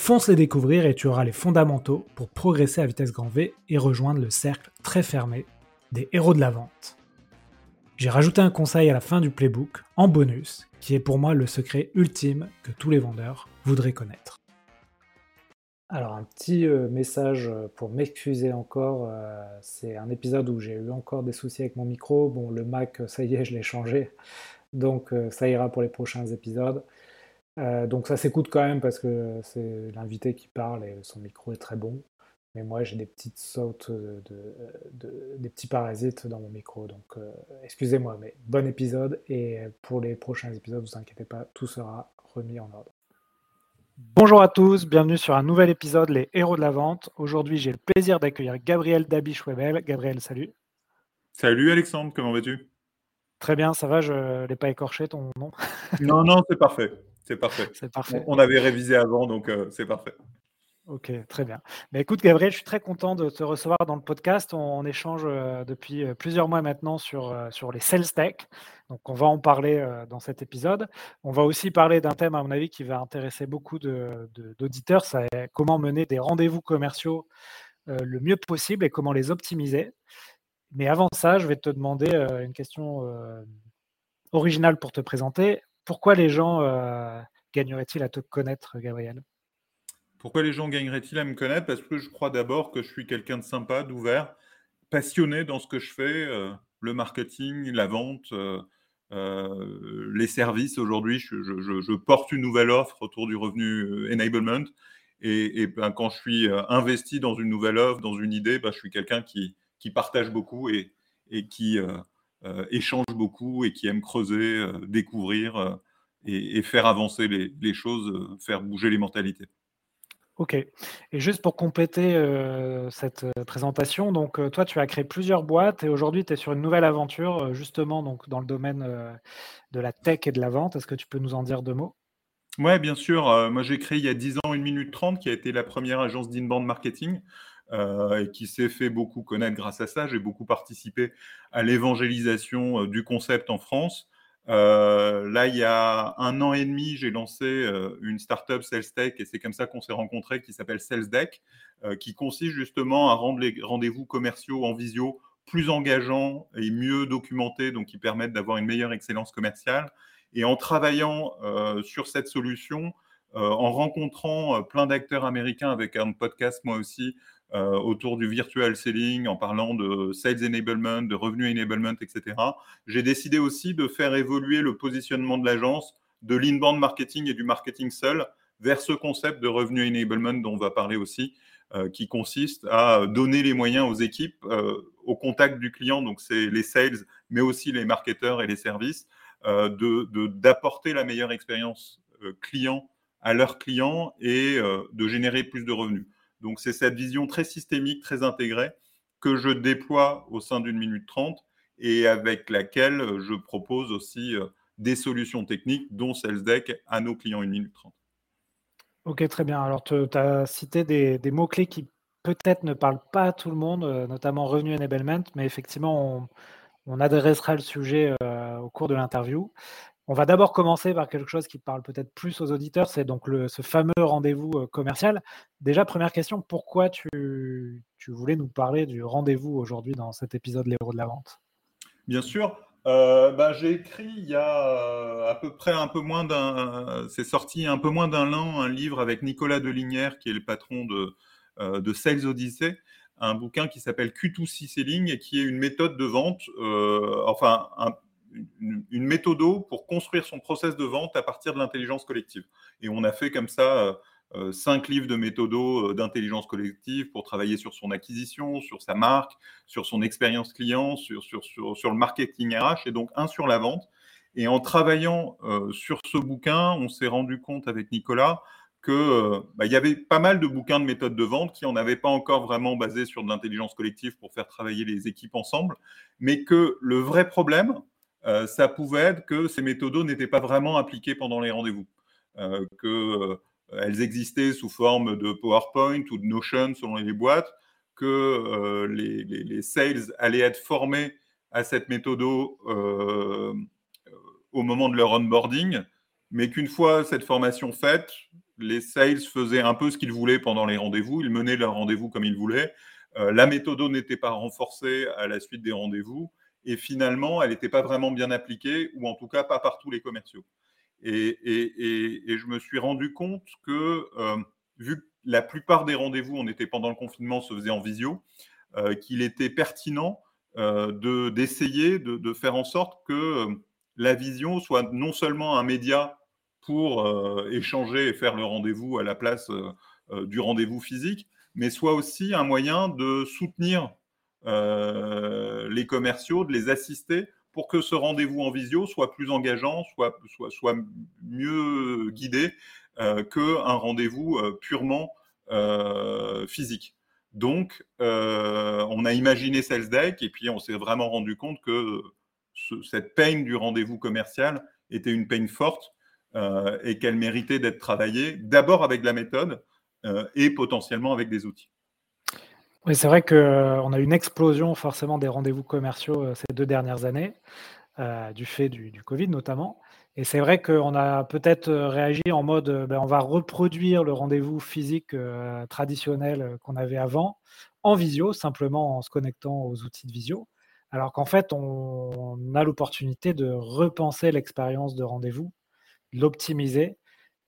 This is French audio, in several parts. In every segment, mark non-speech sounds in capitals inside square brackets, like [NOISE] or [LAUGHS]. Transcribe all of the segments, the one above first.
Fonce les découvrir et tu auras les fondamentaux pour progresser à vitesse grand V et rejoindre le cercle très fermé des héros de la vente. J'ai rajouté un conseil à la fin du playbook, en bonus, qui est pour moi le secret ultime que tous les vendeurs voudraient connaître. Alors un petit euh, message pour m'excuser encore, euh, c'est un épisode où j'ai eu encore des soucis avec mon micro. Bon, le Mac, ça y est, je l'ai changé, donc euh, ça ira pour les prochains épisodes. Donc ça s'écoute quand même parce que c'est l'invité qui parle et son micro est très bon. Mais moi, j'ai des petites sautes, de, des petits parasites dans mon micro. Donc, euh, excusez-moi, mais bon épisode. Et pour les prochains épisodes, vous inquiétez pas, tout sera remis en ordre. Bonjour à tous, bienvenue sur un nouvel épisode, Les Héros de la Vente. Aujourd'hui, j'ai le plaisir d'accueillir Gabriel Dabisch-Webel. Gabriel, salut. Salut Alexandre, comment vas-tu? Très bien, ça va, je ne l'ai pas écorché ton nom Non, non, c'est parfait. C'est parfait. C'est parfait. On avait révisé avant, donc euh, c'est parfait. Ok, très bien. Mais écoute, Gabriel, je suis très content de te recevoir dans le podcast. On, échange euh, depuis euh, plusieurs mois maintenant sur, euh, sur les sales tech. Donc, on va en parler dans cet épisode. On va aussi parler d'un thème, à mon avis, qui va intéresser beaucoup d'auditeurs. c'est comment mener des rendez-vous commerciaux le mieux possible et comment les optimiser. Mais avant ça, je vais te demander une question originale pour te présenter. Pourquoi les gens gagneraient-ils à te connaître, Gabriel? Pourquoi les gens gagneraient-ils à me connaître? Parce que je crois d'abord que je suis quelqu'un de sympa, d'ouvert, passionné dans ce que je fais, euh, le marketing, la vente, euh, euh, les services. Aujourd'hui, je, porte une nouvelle offre autour du revenu enablement. Et, ben, quand je suis investi dans une nouvelle offre, dans une idée, ben, je suis quelqu'un qui, partage beaucoup et, qui échange beaucoup et qui aime creuser, découvrir et, faire avancer les choses, faire bouger les mentalités. Ok. Et juste pour compléter euh, cette euh, présentation, donc euh, toi, tu as créé plusieurs boîtes et aujourd'hui, tu es sur une nouvelle aventure, justement donc dans le domaine de la tech et de la vente. Est-ce que tu peux nous en dire deux mots? Oui, bien sûr. moi, j'ai créé il y a 10 ans une minute 30 qui a été la première agence d'inbound marketing et qui s'est fait beaucoup connaître grâce à ça. J'ai beaucoup participé à l'évangélisation du concept en France. Euh, là, il y a un an et demi, j'ai lancé euh, une startup SalesTech et c'est comme ça qu'on s'est rencontrés qui s'appelle SalesDeck, euh, qui consiste justement à rendre les rendez-vous commerciaux en visio plus engageants et mieux documentés, donc qui permettent d'avoir une meilleure excellence commerciale. Et en travaillant sur cette solution, en rencontrant plein d'acteurs américains avec un podcast moi aussi, euh, autour du virtual selling, en parlant de sales enablement, de revenu enablement, etc. J'ai décidé aussi de faire évoluer le positionnement de l'agence de l'inbound marketing et du marketing seul vers ce concept de revenu enablement dont on va parler aussi, euh, qui consiste à donner les moyens aux équipes euh, au contact du client, donc c'est les sales, mais aussi les marketeurs et les services, d'apporter la meilleure expérience client à leurs clients et de générer plus de revenus. Donc c'est cette vision très systémique, très intégrée que je déploie au sein d'une minute trente et avec laquelle je propose aussi euh, des solutions techniques, dont SalesDeck, à nos clients une minute trente. Ok, très bien. Alors tu as cité des, mots-clés qui peut-être ne parlent pas à tout le monde, euh, notamment revenu enablement, mais effectivement, on, adressera le sujet euh, au cours de l'interview. On va d'abord commencer par quelque chose qui parle peut-être plus aux auditeurs, c'est donc ce fameux rendez-vous euh, commercial. Déjà, première question, pourquoi tu, voulais nous parler du rendez-vous aujourd'hui dans cet épisode L'héros de la vente? Bien sûr. Euh, bah, j'ai écrit il y a euh, à peu près un peu moins d'un, c'est sorti un peu moins d'un an, un livre avec Nicolas Delinière, qui est le patron de, Sales Odyssey, un bouquin qui s'appelle Q2C Selling et qui est une méthode de vente, enfin un, une, une pour construire son process de vente à partir de l'intelligence collective. Et on a fait comme ça euh, euh, cinq livres de méthodo euh, d'intelligence collective pour travailler sur son acquisition, sur sa marque, sur son expérience client, sur, sur, sur, le marketing RH et donc un sur la vente. Et en travaillant sur ce bouquin, on s'est rendu compte avec Nicolas qu'il euh, bah, y avait pas mal de bouquins de méthodes de vente qui n'en avaient pas encore vraiment basé sur de l'intelligence collective pour faire travailler les équipes ensemble, mais que le vrai problème, euh, ça pouvait être que ces méthodos n'étaient pas vraiment appliquées pendant les rendez-vous, euh, qu'elles existaient sous forme de PowerPoint ou de Notion selon les boîtes, que les, les, sales allaient être formés à cette méthode au moment de leur onboarding, mais qu'une fois cette formation faite, les sales faisaient un peu ce qu'ils voulaient pendant les rendez-vous, ils menaient leurs rendez-vous comme ils voulaient. Euh, la méthode n'était pas renforcée à la suite des rendez-vous et finalement, elle n'était pas vraiment bien appliquée, ou en tout cas pas par tous les commerciaux. Et, je me suis rendu compte que, euh, vu que la plupart des rendez-vous, on était pendant le confinement, se faisaient en visio, euh, qu'il était pertinent d'essayer de, faire en sorte que la vision soit non seulement un média pour euh, échanger et faire le rendez-vous à la place euh, euh, du rendez-vous physique, mais soit aussi un moyen de soutenir les commerciaux, de les assister pour que ce rendez-vous en visio soit plus engageant, soit, mieux guidé qu'un rendez-vous purement physique. Donc, on a imaginé Sales Deck et puis on s'est vraiment rendu compte que cette peine du rendez-vous commercial était une peine forte euh, et qu'elle méritait d'être travaillée d'abord avec la méthode euh, et potentiellement avec des outils. C'est vrai qu'on euh, a eu une explosion forcément des rendez-vous commerciaux ces deux dernières années, du fait du, Covid notamment. Et c'est vrai qu'on a peut-être réagi en mode ben, on va reproduire le rendez-vous physique traditionnel qu'on avait avant en visio, simplement en se connectant aux outils de visio. Alors qu'en fait, on a l'opportunité de repenser l'expérience de rendez-vous l'optimiser.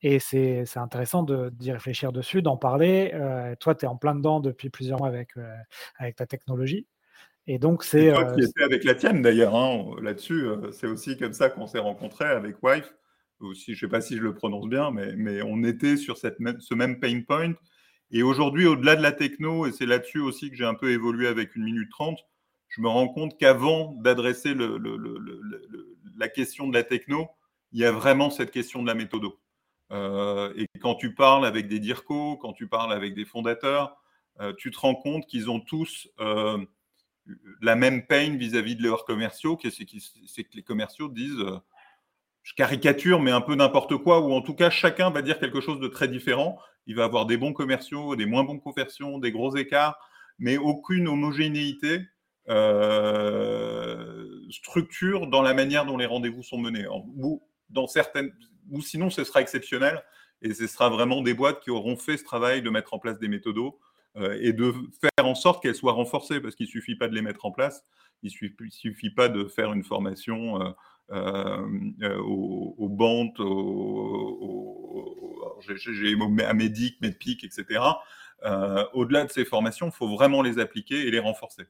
Et c'est intéressant d'y réfléchir dessus, d'en parler. Euh, toi, tu es en plein dedans depuis plusieurs mois avec, euh, avec ta technologie. Et donc, c'est. Toi qui euh, étais avec la tienne d'ailleurs, hein, là-dessus, c'est aussi comme ça qu'on s'est rencontrés avec Wife. Aussi, je ne sais pas si je le prononce bien, mais, mais on était sur cette ce même pain point. Et aujourd'hui, au-delà de la techno, et c'est là-dessus aussi que j'ai un peu évolué avec une minute trente, je me rends compte qu'avant d'adresser le, la question de la techno, il y a vraiment cette question de la méthode. Euh, et quand tu parles avec des DIRCO, quand tu parles avec des fondateurs, euh, tu te rends compte qu'ils ont tous euh, la même peine vis-à-vis de leurs commerciaux, c'est que les commerciaux disent, je caricature, mais un peu n'importe quoi, ou en tout cas, chacun va dire quelque chose de très différent. Il va avoir des bons commerciaux, des moins bons commerciaux, des gros écarts, mais aucune homogénéité structure dans la manière dont les rendez-vous sont menés dans certaines, ou sinon ce sera exceptionnel et ce sera vraiment des boîtes qui auront fait ce travail de mettre en place des méthodos euh, et de faire en sorte qu'elles soient renforcées parce qu'il ne suffit pas de les mettre en place, il ne suffit, pas de faire une formation euh, euh, aux, bandes, j'ai à Médic, Medpic, etc. Au-delà de ces formations, il faut vraiment les appliquer et les renforcer.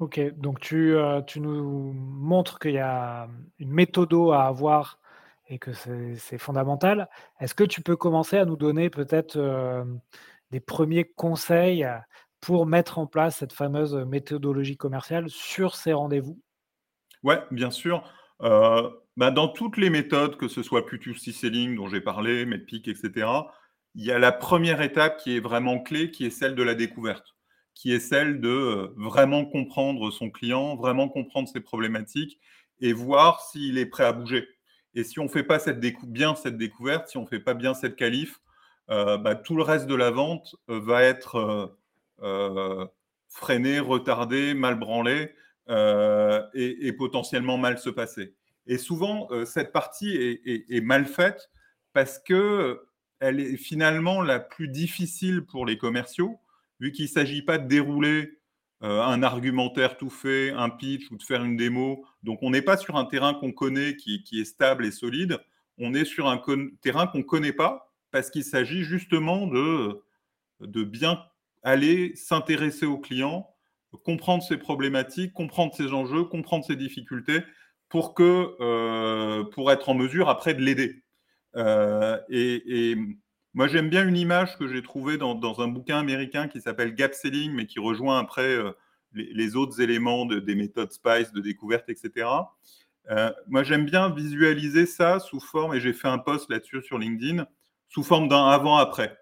Ok, donc tu, tu nous montres qu'il y a une méthode à avoir et que c'est fondamental. Est-ce que tu peux commencer à nous donner peut-être des premiers conseils pour mettre en place cette fameuse méthodologie commerciale sur ces rendez-vous? Oui, bien sûr. Bah, dans toutes les méthodes, que ce soit P2C Selling dont j'ai parlé, MedPeak, etc., il y a la première étape qui est vraiment clé, qui est celle de la découverte qui est celle de vraiment comprendre son client, vraiment comprendre ses problématiques et voir s'il est prêt à bouger. Et si on ne fait pas cette bien cette découverte, si on ne fait pas bien cette qualif, euh, bah, tout le reste de la vente euh, va être freiné, retardé, mal branlé et, potentiellement mal se passer. Et souvent, cette partie est, mal faite parce que elle est finalement la plus difficile pour les commerciaux vu qu'il ne s'agit pas de dérouler euh, un argumentaire tout fait, un pitch ou de faire une démo, donc on n'est pas sur un terrain qu'on connaît qui, est stable et solide, on est sur un terrain qu'on ne connaît pas parce qu'il s'agit justement de, bien aller s'intéresser au client, comprendre ses problématiques, comprendre ses enjeux, comprendre ses difficultés pour, que, euh, pour être en mesure après de l'aider. Euh, et, moi, j'aime bien une image que j'ai trouvée dans, un bouquin américain qui s'appelle Gap Selling, mais qui rejoint après euh, les, autres éléments des méthodes SPICE, de découverte, etc. Euh, moi, j'aime bien visualiser ça sous forme, et j'ai fait un post là-dessus sur LinkedIn, sous forme d'un avant-après.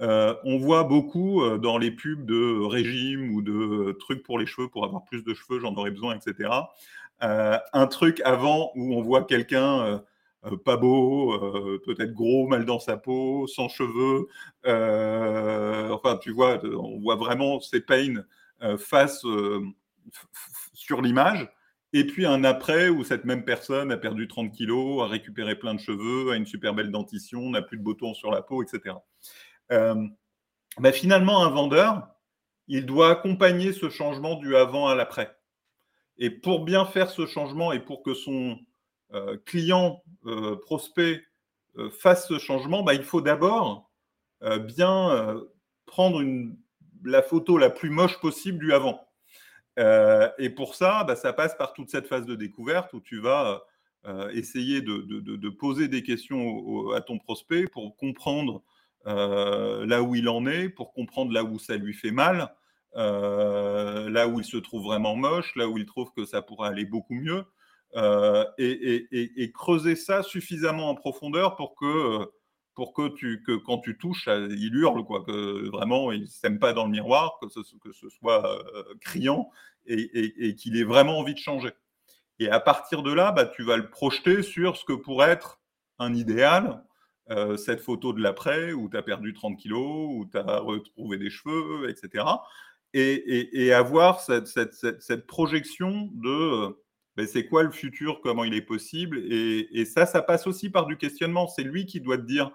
on voit beaucoup dans les pubs de régime ou de trucs pour les cheveux, pour avoir plus de cheveux, j'en aurais besoin, etc. un truc avant où on voit quelqu'un euh, pas beau, euh, peut-être gros, mal dans sa peau, sans cheveux. Euh, enfin, tu vois, on voit vraiment ces pains face sur l'image. Et puis un après où cette même personne a perdu 30 kilos, a récupéré plein de cheveux, a une super belle dentition, n'a plus de boutons sur la peau, etc. Ben, finalement, un vendeur, il doit accompagner ce changement du avant à l'après. Et pour bien faire ce changement et pour que son, euh, client, euh, prospect euh, fasse ce changement, bah, il faut d'abord bien prendre la photo la plus moche possible du avant. et pour ça, bah, ça passe par toute cette phase de découverte où tu vas essayer de, poser des questions à ton prospect pour comprendre là où il en est, pour comprendre là où ça lui fait mal, là où il se trouve vraiment moche, là où il trouve que ça pourrait aller beaucoup mieux. Euh, et, creuser ça suffisamment en profondeur pour que, pour que, tu, que quand tu touches, il hurle, quoi, que vraiment il ne s'aime pas dans le miroir, que ce, que ce soit euh, criant et, qu'il ait vraiment envie de changer. Et à partir de là, bah, tu vas le projeter sur ce que pourrait être un idéal, euh, cette photo de l'après où tu as perdu 30 kilos, où tu as retrouvé des cheveux, etc. Et, avoir cette, cette, cette projection de c'est quoi le futur, comment il est possible? Et, ça, ça passe aussi par du questionnement. C'est lui qui doit te dire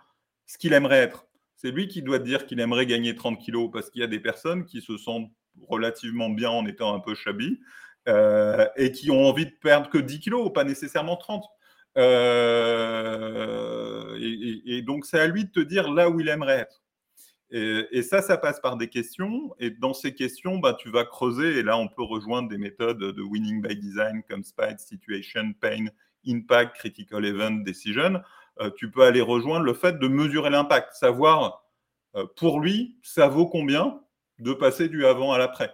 ce qu'il aimerait être. C'est lui qui doit te dire qu'il aimerait gagner 30 kilos parce qu'il y a des personnes qui se sentent relativement bien en étant un peu shabby euh, et qui ont envie de perdre que 10 kilos, pas nécessairement 30. Euh, et, donc, c'est à lui de te dire là où il aimerait être. Et, ça, ça passe par des questions. Et dans ces questions, bah, tu vas creuser. Et là, on peut rejoindre des méthodes de winning by design comme SPIDE, Situation, Pain, Impact, Critical Event, Decision. Euh, tu peux aller rejoindre le fait de mesurer l'impact, savoir euh, pour lui, ça vaut combien de passer du avant à l'après.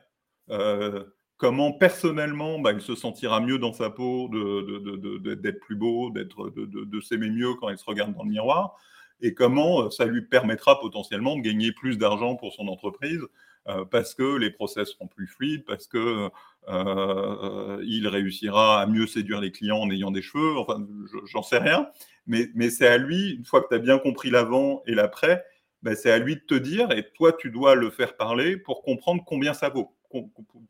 Euh, comment personnellement bah, il se sentira mieux dans sa peau, d'être plus beau, de s'aimer mieux quand il se regarde dans le miroir et comment euh, ça lui permettra potentiellement de gagner plus d'argent pour son entreprise euh, parce que les process seront plus fluides, parce que euh, il réussira à mieux séduire les clients en ayant des cheveux. Enfin, j'en sais rien, mais, mais c'est à lui, une fois que tu as bien compris l'avant et l'après, ben, c'est à lui de te dire, et toi, tu dois le faire parler pour comprendre combien ça vaut,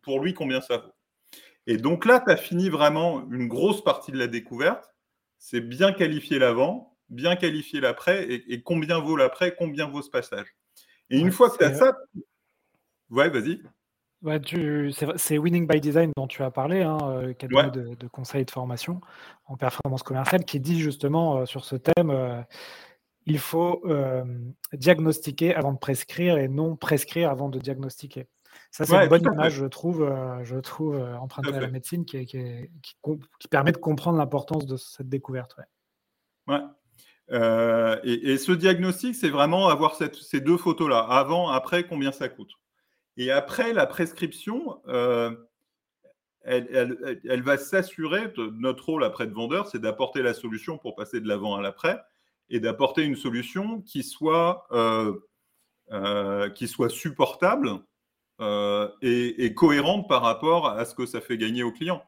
pour lui, combien ça vaut. Et donc là, tu as fini vraiment une grosse partie de la découverte. C'est bien qualifier l'avant, bien qualifier l'après et, combien vaut l'après, combien vaut ce passage. Et une fois que tu as ça, ouais, vas-y. Ouais, c'est Winning by Design dont tu as parlé, hein, euh, cabinet de, de, conseil de formation en performance commerciale, qui dit justement euh, sur ce thème euh, il faut diagnostiquer avant de prescrire et non prescrire avant de diagnostiquer. Ça, c'est une bonne image, je trouve, je trouve empruntée à, la médecine qui, qui, permet de comprendre l'importance de cette découverte. Ouais. Euh, et, ce diagnostic, c'est vraiment avoir ces deux photos-là, avant, après, combien ça coûte. Et après, la prescription, euh, elle, va s'assurer, notre rôle après de vendeur, c'est d'apporter la solution pour passer de l'avant à l'après, et d'apporter une solution qui soit, euh, qui soit supportable et, cohérente par rapport à ce que ça fait gagner au client.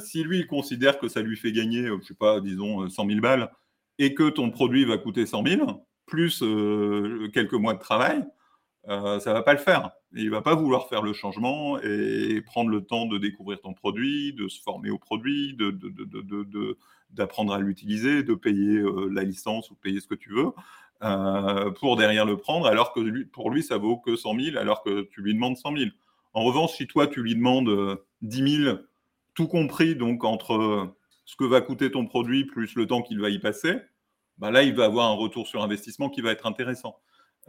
si lui, il considère que ça lui fait gagner, je ne sais pas, disons 100 000 balles, et que ton produit va coûter 100 000, plus euh, quelques mois de travail, euh, ça ne va pas le faire. il ne va pas vouloir faire le changement et prendre le temps de découvrir ton produit, de se former au produit, d'apprendre à l'utiliser, de payer euh, la licence ou payer ce que tu veux, pour derrière le prendre, alors que pour lui, ça vaut que 100 000, alors que tu lui demandes 100 000. En revanche, si toi, tu lui demandes 10 000, tout compris, donc entre ce que va coûter ton produit plus le temps qu'il va y passer, bah là, il va avoir un retour sur investissement qui va être intéressant.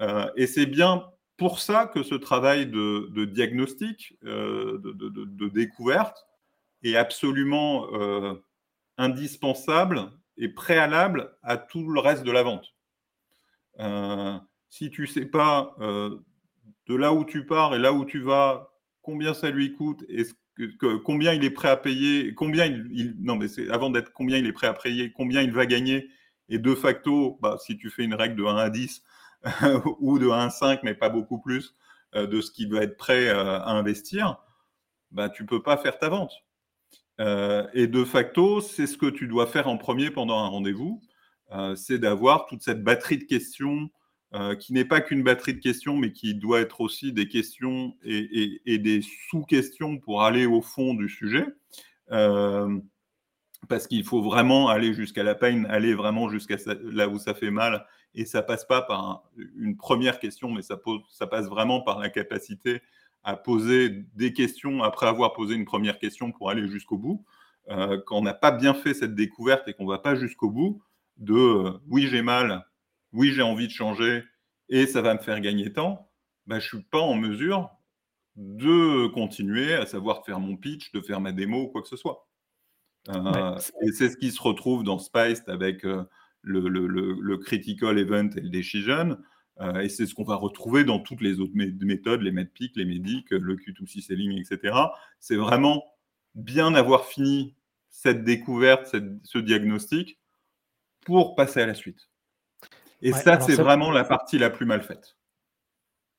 Euh, et c'est bien pour ça que ce travail de, diagnostic, euh, de, découverte, est absolument euh, indispensable et préalable à tout le reste de la vente. si tu ne sais pas de là où tu pars et là où tu vas, combien ça lui coûte et combien il est prêt à payer, combien il, non mais c'est avant d'être combien il est prêt à payer, combien il va gagner Et de facto, bah, si tu fais une règle de 1 à 10 [LAUGHS] ou de 1 à 5, mais pas beaucoup plus euh, de ce qui va être prêt euh, à investir, bah, tu peux pas faire ta vente. Euh, et de facto, c'est ce que tu dois faire en premier pendant un rendez-vous, c'est d'avoir toute cette batterie de questions qui n'est pas qu'une batterie de questions, mais qui doit être aussi des questions et, des sous-questions pour aller au fond du sujet. parce qu'il faut vraiment aller jusqu'à la peine, aller vraiment jusqu'à là où ça fait mal, et ça passe pas par une première question, mais ça, passe vraiment par la capacité à poser des questions après avoir posé une première question pour aller jusqu'au bout. Euh, quand on n'a pas bien fait cette découverte et qu'on ne va pas jusqu'au bout, de euh, oui j'ai mal, oui j'ai envie de changer et ça va me faire gagner temps, bah, je ne suis pas en mesure de continuer à savoir faire mon pitch, de faire ma démo ou quoi que ce soit. Euh, et c'est ce qui se retrouve dans Spice avec le, critical event et le decision. Euh, et c'est ce qu'on va retrouver dans toutes les autres méthodes, les medpic, les médics, le Q2C selling, etc. C'est vraiment bien avoir fini cette découverte, ce diagnostic pour passer à la suite. Et ça, c'est vraiment la partie la plus mal faite.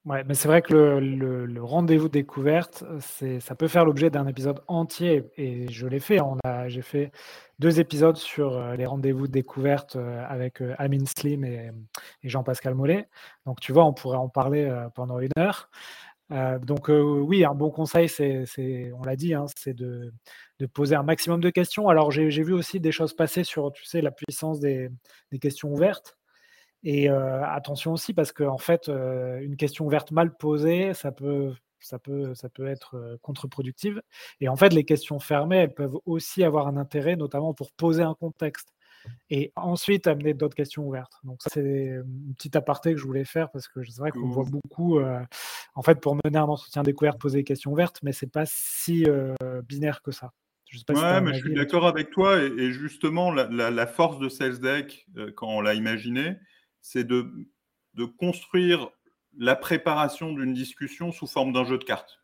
Ouais, mais c'est vrai que le, rendez-vous découverte, ça peut faire l'objet d'un épisode entier, et je l'ai fait. On a, j'ai fait deux épisodes sur euh, les rendez-vous découvertes euh, avec euh, Amin Slim et, Jean-Pascal Mollet. Donc, tu vois, on pourrait en parler pendant une heure. donc, oui, un bon conseil, c'est, on l'a dit, hein, c'est de, poser un maximum de questions. Alors, j'ai, vu aussi des choses passer sur, tu sais, la puissance des questions ouvertes. Et attention aussi parce qu'en en fait, une question ouverte mal posée, ça peut, ça peut, ça peut être contre-productive. Et en fait, les questions fermées, elles peuvent aussi avoir un intérêt, notamment pour poser un contexte. Et ensuite, amener d'autres questions ouvertes. Donc, ça, c'est une petite aparté que je voulais faire parce que c'est vrai qu'on voit beaucoup, en fait, pour mener un entretien découverte, poser des questions ouvertes, mais c'est pas si binaire que ça. Je ouais, mais je suis d'accord avec toi. Et, justement, la, la, force de SalesDeck, quand on l'a imaginé, c'est de, construire la préparation d'une discussion sous forme d'un jeu de cartes.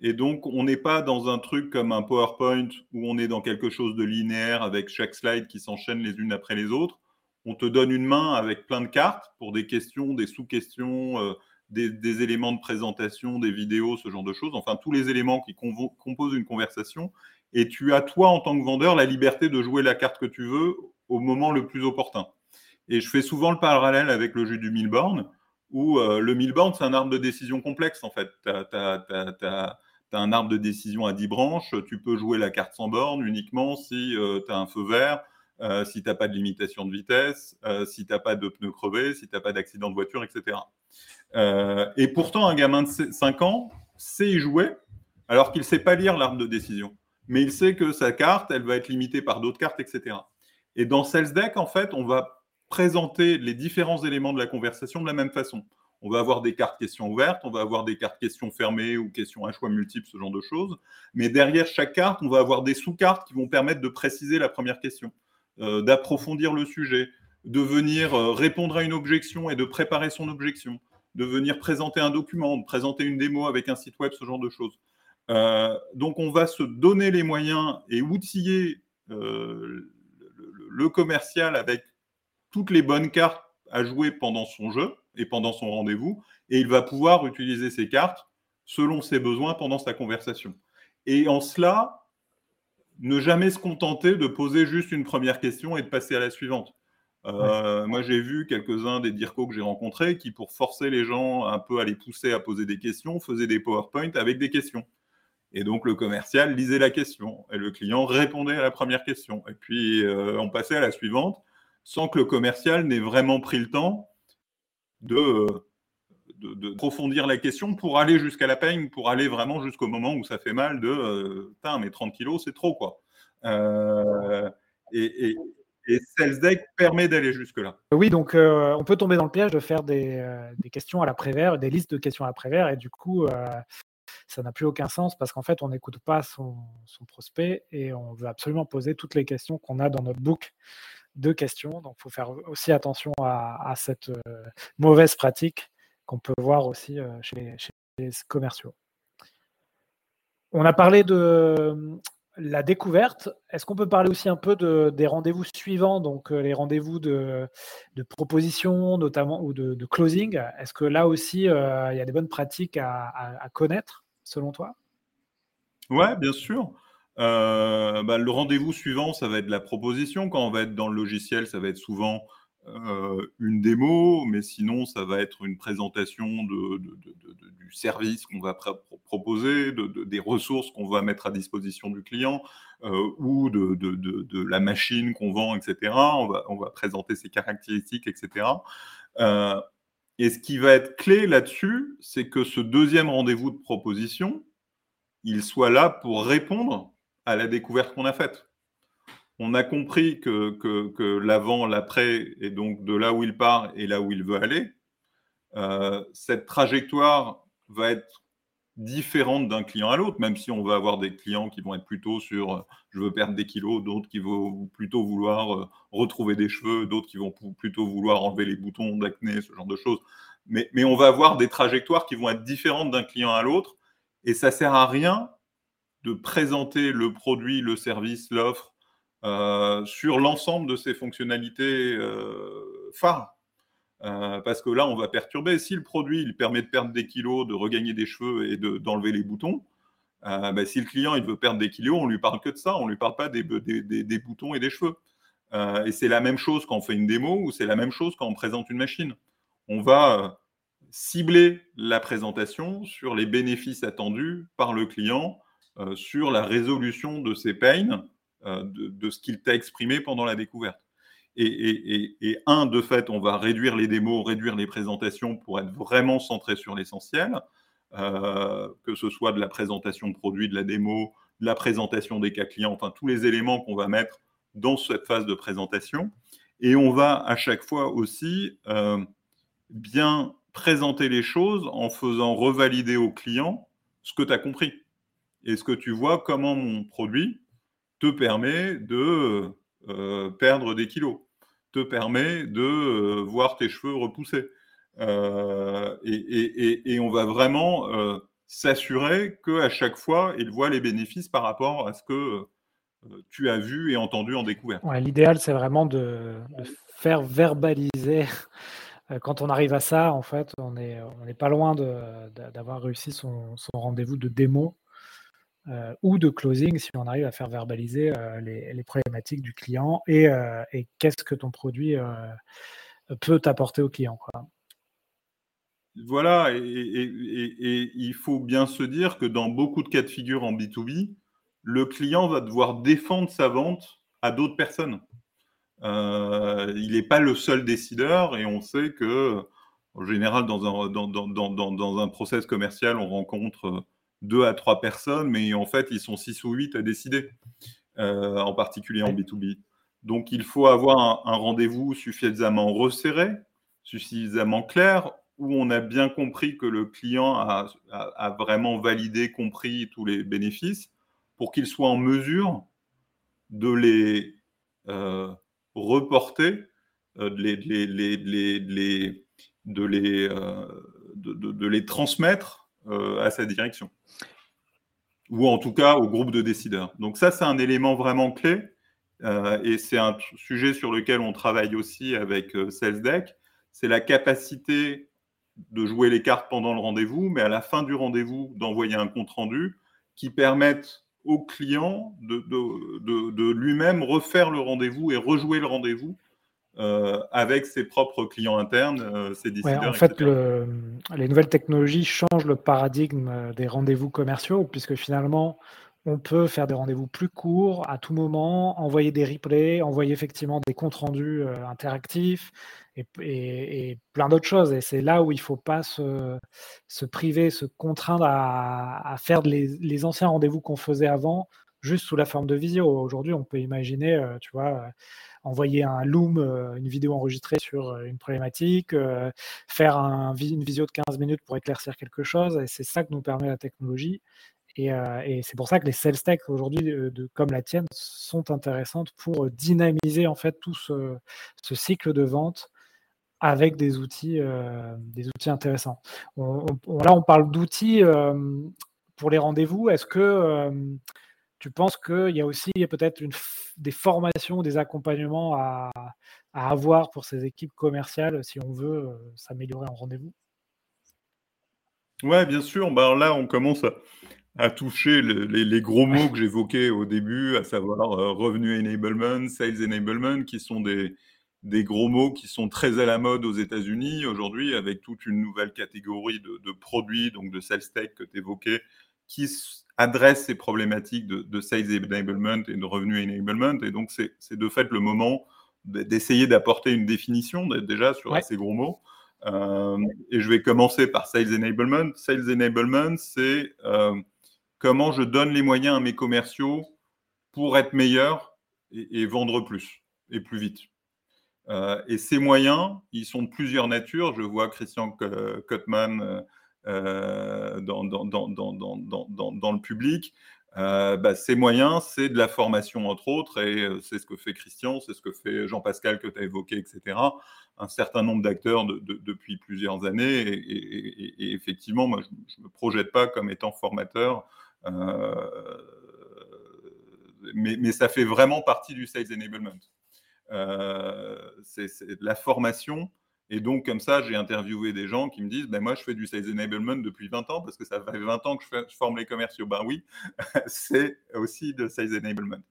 Et donc, on n'est pas dans un truc comme un PowerPoint où on est dans quelque chose de linéaire avec chaque slide qui s'enchaîne les unes après les autres. On te donne une main avec plein de cartes pour des questions, des sous-questions, euh, des, éléments de présentation, des vidéos, ce genre de choses. Enfin, tous les éléments qui composent une conversation. Et tu as, toi, en tant que vendeur, la liberté de jouer la carte que tu veux au moment le plus opportun. Et je fais souvent le parallèle avec le jeu du Milborn, où euh, le Milborn, c'est un arbre de décision complexe, en fait. Tu as, un arbre de décision à 10 branches, tu peux jouer la carte sans borne uniquement si euh, tu as un feu vert, euh, si tu n'as pas de limitation de vitesse, si tu n'as pas de pneus crevés, si tu n'as pas d'accident de voiture, etc. et pourtant, un gamin de 5 ans sait y jouer, alors qu'il ne sait pas lire l'arbre de décision. Mais il sait que sa carte, elle va être limitée par d'autres cartes, etc. Et dans Sales Deck, en fait, on va présenter les différents éléments de la conversation de la même façon. On va avoir des cartes questions ouvertes, on va avoir des cartes questions fermées ou questions à choix multiples, ce genre de choses. Mais derrière chaque carte, on va avoir des sous-cartes qui vont permettre de préciser la première question, euh, d'approfondir le sujet, de venir euh, répondre à une objection et de préparer son objection, de venir présenter un document, de présenter une démo avec un site web, ce genre de choses. Euh, donc on va se donner les moyens et outiller le commercial avec toutes les bonnes cartes à jouer pendant son jeu et pendant son rendez-vous, et il va pouvoir utiliser ces cartes selon ses besoins pendant sa conversation. Et en cela, ne jamais se contenter de poser juste une première question et de passer à la suivante. Euh, moi, j'ai vu quelques-uns des DIRCO que j'ai rencontrés qui, pour forcer les gens un peu à les pousser à poser des questions, faisaient des PowerPoint avec des questions. Et donc, le commercial lisait la question et le client répondait à la première question. Et puis, euh, on passait à la suivante sans que le commercial n'ait vraiment pris le temps de, de, approfondir la question pour aller jusqu'à la peine, pour aller vraiment jusqu'au moment où ça fait mal de euh, mais 30 kilos, c'est trop, quoi. Euh, et, SalesDeck permet d'aller jusque-là. Oui, donc euh, on peut tomber dans le piège de faire des, euh, des questions à l'après-vert, des listes de questions à l'après-vert, et du coup, ça n'a plus aucun sens parce qu'en fait, on n'écoute pas son, son, prospect et on veut absolument poser toutes les questions qu'on a dans notre book deux questions. Donc, il faut faire aussi attention à, cette euh, mauvaise pratique qu'on peut voir aussi euh, chez, les commerciaux. On a parlé de, la découverte, est-ce qu'on peut parler aussi un peu de, des rendez-vous suivants, donc les rendez-vous de, proposition notamment ou de, closing Est-ce que là aussi, il y a des bonnes pratiques à, connaître, selon toi? Ouais, bien sûr. Bah, le rendez-vous suivant, ça va être la proposition. Quand on va être dans le logiciel, ça va être souvent euh, une démo, mais sinon, ça va être une présentation du service qu'on va proposer, des ressources qu'on va mettre à disposition du client euh, ou de, la machine qu'on vend, etc. On va, on va présenter ses caractéristiques, etc. Euh, et ce qui va être clé là-dessus, c'est que ce deuxième rendez-vous de proposition, il soit là pour répondre à la découverte qu'on a faite on a compris que, l'avant, l'après, et donc de là où il part et là où il veut aller, euh, cette trajectoire va être différente d'un client à l'autre, même si on va avoir des clients qui vont être plutôt sur euh, je veux perdre des kilos, d'autres qui vont plutôt vouloir euh, retrouver des cheveux, d'autres qui vont plutôt vouloir enlever les boutons d'acné, ce genre de choses. Mais, mais on va avoir des trajectoires qui vont être différentes d'un client à l'autre, et ça sert à rien de présenter le produit, le service, l'offre euh, sur l'ensemble de ces fonctionnalités euh, phares. Euh, parce que là, on va perturber. Si le produit permet de perdre des kilos, de regagner des cheveux et d'enlever les boutons, bah, si le client il veut perdre des kilos, on lui parle que de ça, on lui parle pas des, boutons et des cheveux. et c'est la même chose quand on fait une démo ou c'est la même chose quand on présente une machine. On va cibler la présentation sur les bénéfices attendus par le client, sur la résolution de ses pains euh, de, ce qu'il t'a exprimé pendant la découverte. Et, un, de fait, on va réduire les démos, réduire les présentations pour être vraiment centré sur l'essentiel, euh, que ce soit de la présentation de produits, de la démo, de la présentation des cas clients, enfin tous les éléments qu'on va mettre dans cette phase de présentation. Et on va à chaque fois aussi euh, bien présenter les choses en faisant revalider au client ce que tu as compris. Et ce que tu vois, comment mon produit, te permet de euh, perdre des kilos, te permet de euh, voir tes cheveux repousser. Euh, et, on va vraiment s'assurer qu'à chaque fois, il voit les bénéfices par rapport à ce que tu as vu et entendu en découverte. L'idéal, c'est vraiment de, faire verbaliser. Quand on arrive à ça, en fait, on n'est on pas loin d'avoir réussi son rendez-vous de démo euh, ou de closing si on arrive à faire verbaliser euh, les, problématiques du client et, euh, qu'est-ce que ton produit peut apporter au client. Voilà, et, il faut bien se dire que dans beaucoup de cas de figure en B2B, le client va devoir défendre sa vente à d'autres personnes. il n'est pas le seul décideur et on sait que, en général, dans un process commercial, on rencontre deux à trois personnes, mais en fait, ils sont six ou huit à décider, euh, en particulier en B2B. Donc, il faut avoir un, rendez-vous suffisamment resserré, suffisamment clair, où on a bien compris que le client a, vraiment validé, compris tous les bénéfices, pour qu'il soit en mesure de les euh, reporter, de, les, de, les, de les transmettre à sa direction ou en tout cas au groupe de décideurs. Donc ça, c'est un élément vraiment clé euh, et c'est un sujet sur lequel on travaille aussi avec euh, SalesDeck. C'est la capacité de jouer les cartes pendant le rendez-vous, mais à la fin du rendez-vous, d'envoyer un compte-rendu qui permette au client de, de lui-même refaire le rendez-vous et rejouer le rendez-vous euh, avec ses propres clients internes, euh, ses décideurs. en fait, les nouvelles technologies changent le paradigme euh, des rendez-vous commerciaux, puisque finalement, on peut faire des rendez-vous plus courts à tout moment, envoyer des replays, envoyer effectivement des comptes rendus interactifs et, plein d'autres choses. Et c'est là où il ne faut pas se, priver, se contraindre à, faire les, les anciens rendez-vous qu'on faisait avant, juste sous la forme de visio. Aujourd'hui, on peut imaginer, tu vois envoyer un Loom, euh, une vidéo enregistrée sur euh, une problématique, euh, faire un, une visio de 15 minutes pour éclaircir quelque chose. C'est ça que nous permet la technologie. Et, c'est pour ça que les sales tech aujourd'hui, comme la tienne, sont intéressantes pour dynamiser en fait tout ce, cycle de vente avec des outils, des outils intéressants. là, on parle d'outils pour les rendez-vous. Est-ce que tu penses qu'il y a aussi peut-être des formations, des accompagnements à, avoir pour ces équipes commerciales si on veut s'améliorer en rendez-vous? Ouais, bien sûr. Bah, là, on commence à, toucher les, gros mots que j'évoquais au début, à savoir euh, revenu enablement, sales enablement, qui sont des, des gros mots qui sont très à la mode aux États-Unis. Aujourd'hui, avec toute une nouvelle catégorie de, produits, donc de sales tech que tu évoquais, qui adressent ces problématiques de, sales enablement et de revenu enablement. Et donc, c'est de fait le moment d'essayer d'apporter une définition déjà sur ces gros mots. Euh, et je vais commencer par Sales Enablement. Sales Enablement, c'est euh, comment je donne les moyens à mes commerciaux pour être meilleurs et, vendre plus et plus vite. Euh, et ces moyens, ils sont de plusieurs natures. Je vois Christian Kotman dans, dans, le public. Bah, ces moyens, c'est de la formation, entre autres, et c'est ce que fait Christian, c'est ce que fait Jean-Pascal que tu as évoqué, etc un certain nombre d'acteurs depuis plusieurs années. Et, effectivement, moi, je ne me projette pas comme étant formateur. Euh, mais, ça fait vraiment partie du sales enablement. Euh, c'est la formation. Et donc, comme ça, j'ai interviewé des gens qui me disent ben, Moi, je fais du sales enablement depuis 20 ans parce que ça fait 20 ans que je, forme les commerciaux. Ben oui, [LAUGHS] c'est aussi de sales enablement.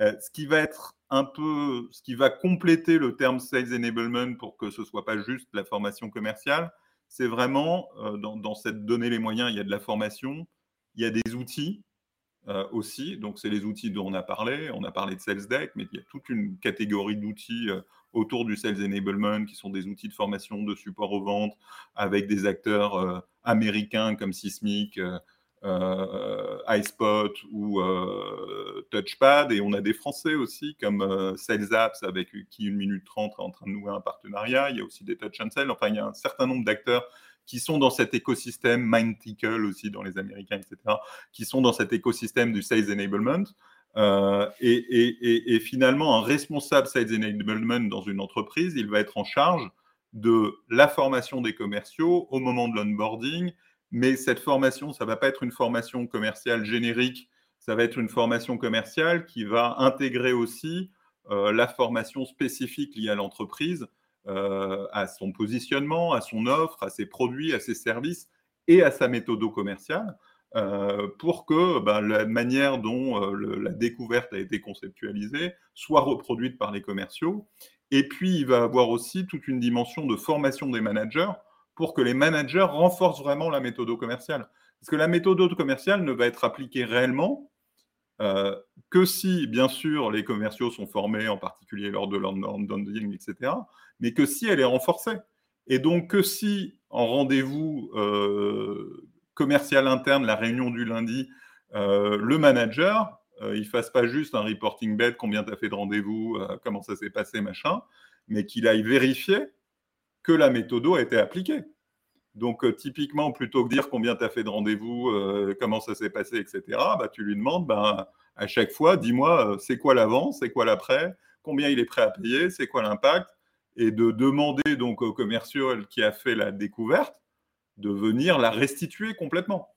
Euh, ce qui va être un peu, ce qui va compléter le terme sales enablement pour que ce soit pas juste la formation commerciale, c'est vraiment euh, dans, cette donner les moyens, il y a de la formation, il y a des outils euh, aussi. Donc c'est les outils dont on a parlé. On a parlé de Sales Deck, mais il y a toute une catégorie d'outils autour du sales enablement qui sont des outils de formation, de support aux ventes avec des acteurs américains comme Sismic euh, iSpot ou euh, Touchpad. Et on a des Français aussi, comme euh, Sales Apps, avec qui une minute 30 est en train de nouer un partenariat. Il y a aussi des Touch and Sell. Enfin, il y a un certain nombre d'acteurs qui sont dans cet écosystème, Mindtickle aussi dans les Américains, etc., qui sont dans cet écosystème du Sales Enablement. Et, et, finalement, un responsable Sales Enablement dans une entreprise, il va être en charge de la formation des commerciaux au moment de l'onboarding. Mais cette formation, ça ne va pas être une formation commerciale générique, ça va être une formation commerciale qui va intégrer aussi euh, la formation spécifique liée à l'entreprise, euh, à son positionnement, à son offre, à ses produits, à ses services et à sa méthode commerciale, euh, pour que ben, la manière dont la découverte a été conceptualisée soit reproduite par les commerciaux. Et puis, il va avoir aussi toute une dimension de formation des managers pour que les managers renforcent vraiment la méthode commerciale. Parce que la méthode commerciale ne va être appliquée réellement euh, que si, bien sûr, les commerciaux sont formés, en particulier lors de leur onboarding, etc., mais que si elle est renforcée. Et donc que si, en rendez-vous euh, commercial interne, la réunion du lundi, euh, le manager, il ne fasse pas juste un reporting bed, combien tu as fait de rendez-vous, comment ça s'est passé, machin, mais qu'il aille vérifier que la méthode a été appliquée. Donc, euh, typiquement, plutôt que dire combien tu as fait de rendez-vous, euh, comment ça s'est passé, etc., bah, tu lui demandes ben, à chaque fois, dis-moi, euh, c'est quoi l'avant, c'est quoi l'après, combien il est prêt à payer, c'est quoi l'impact, et de demander donc au commercial qui a fait la découverte de venir la restituer complètement.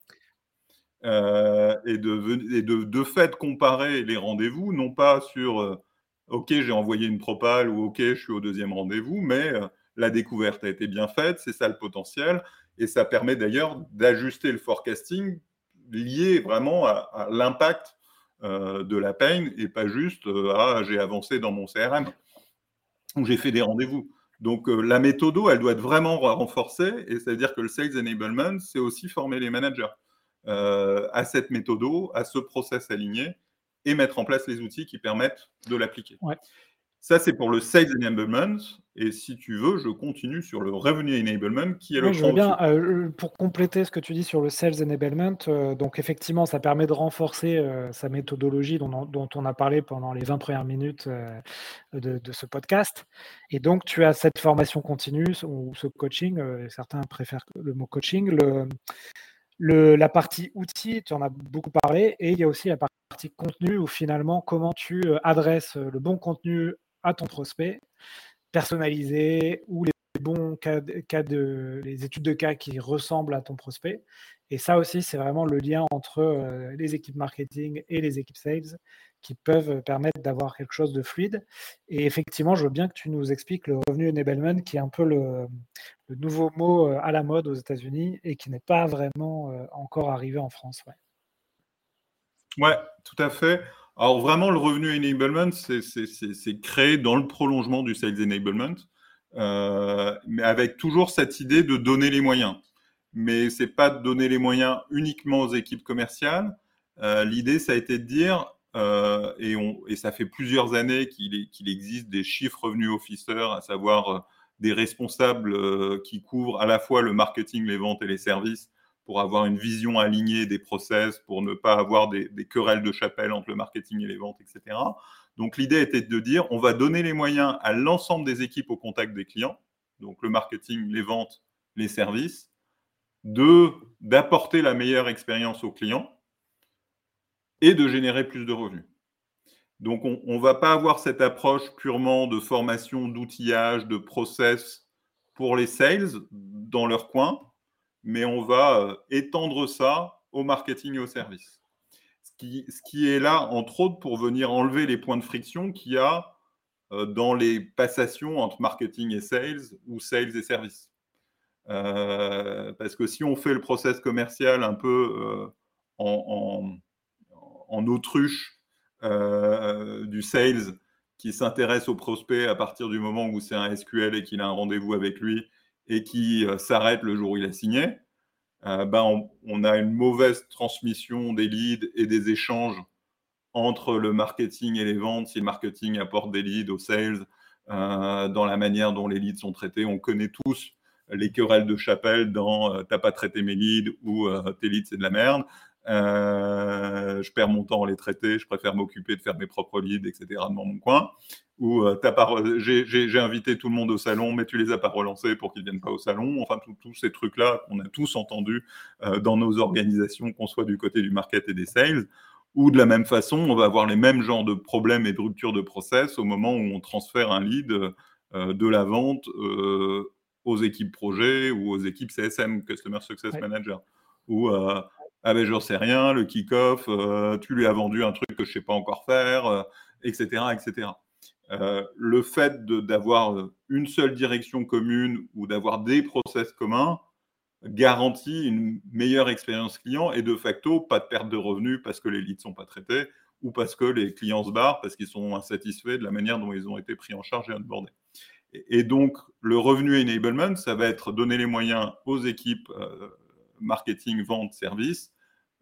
et de, et de, fait comparer les rendez-vous, non pas sur OK, j'ai envoyé une propale ou OK, je suis au deuxième rendez-vous, mais la découverte a été bien faite, c'est ça le potentiel, et ça permet d'ailleurs d'ajuster le forecasting lié vraiment à, l'impact euh, de la peine et pas juste euh, ah j'ai avancé dans mon CRM ou j'ai fait des rendez-vous. Donc euh, la méthode, elle doit être vraiment renforcée, et c'est-à-dire que le sales enablement, c'est aussi former les managers à cette méthode, à ce process aligné, et mettre en place les outils qui permettent de l'appliquer. Ça, c'est pour le Sales Enablement. Et si tu veux, je continue sur le Revenue Enablement, qui est le je veux bien, euh, pour compléter ce que tu dis sur le Sales Enablement, euh, donc effectivement, ça permet de renforcer euh, sa méthodologie dont, on a parlé pendant les 20 premières minutes de, ce podcast. Et donc, tu as cette formation continue ou ce coaching, certains préfèrent le mot coaching, le, la partie outils, tu en as beaucoup parlé, et il y a aussi la partie contenu où finalement, comment tu adresses le bon contenu à ton prospect, personnalisé ou les bons cas cas de, les études de cas qui ressemblent à ton prospect. Et ça aussi, c'est vraiment le lien entre les équipes marketing et les équipes sales qui peuvent permettre d'avoir quelque chose de fluide. Et effectivement, je veux bien que tu nous expliques le revenu enablement, qui est un peu le, nouveau mot à la mode aux États-Unis et qui n'est pas vraiment encore arrivé en France. Ouais. ouais, tout à fait. Alors vraiment, le revenu enablement, c'est créé dans le prolongement du sales enablement, euh, mais avec toujours cette idée de donner les moyens. Mais c'est pas de donner les moyens uniquement aux équipes commerciales. Euh, l'idée, ça a été de dire, euh, et, on, et, ça fait plusieurs années qu'il existe des chiffres revenus officers, à savoir des responsables qui couvrent à la fois le marketing, les ventes et les services, pour avoir une vision alignée des process, pour ne pas avoir des, querelles de chapelle entre le marketing et les ventes, etc. Donc l'idée était de dire, on va donner les moyens à l'ensemble des équipes au contact des clients, donc le marketing, les ventes, les services, de d'apporter la meilleure expérience aux clients et de générer plus de revenus. Donc on ne va pas avoir cette approche purement de formation, d'outillage, de process pour les sales dans leur coin, mais on va euh, étendre ça au marketing et au service. Ce qui, est là, entre autres, pour venir enlever les points de friction qu'il y a euh, dans les passations entre marketing et sales ou sales et service. Euh, parce que si on fait le process commercial un peu en, autruche du sales qui s'intéresse au prospect à partir du moment où c'est un SQL et qu'il a un rendez-vous avec lui et qui euh, s'arrête le jour où il a signé, euh, ben on, a une mauvaise transmission des leads et des échanges entre le marketing et les ventes. Si le marketing apporte des leads aux sales, euh, dans la manière dont les leads sont traités, on connaît tous les querelles de chapelle dans t'as pas traité mes leads ou tes leads c'est de la merde. Euh, je perds mon temps à les traiter, je préfère m'occuper de faire mes propres leads, etc. dans mon coin. Ou euh, j'ai invité tout le monde au salon, mais tu les as pas relancés pour qu'ils viennent pas au salon. Enfin, tous ces trucs-là qu'on a tous entendus euh, dans nos organisations, qu'on soit du côté du market et des sales. Ou de la même façon, on va avoir les mêmes genres de problèmes et de ruptures de process au moment où on transfère un lead de la vente aux équipes projet ou aux équipes CSM, Customer Success Manager. Ou ah ben j'en sais rien, le kick-off, euh, tu lui as vendu un truc que je ne sais pas encore faire, etc. Euh, etc. Euh, le fait d'avoir une seule direction commune ou d'avoir des process communs garantit une meilleure expérience client et de facto pas de perte de revenus parce que les leads ne sont pas traités ou parce que les clients se barrent parce qu'ils sont insatisfaits de la manière dont ils ont été pris en charge et onboardés. Et, et donc, le revenu enablement, ça va être donner les moyens aux équipes marketing, vente, service,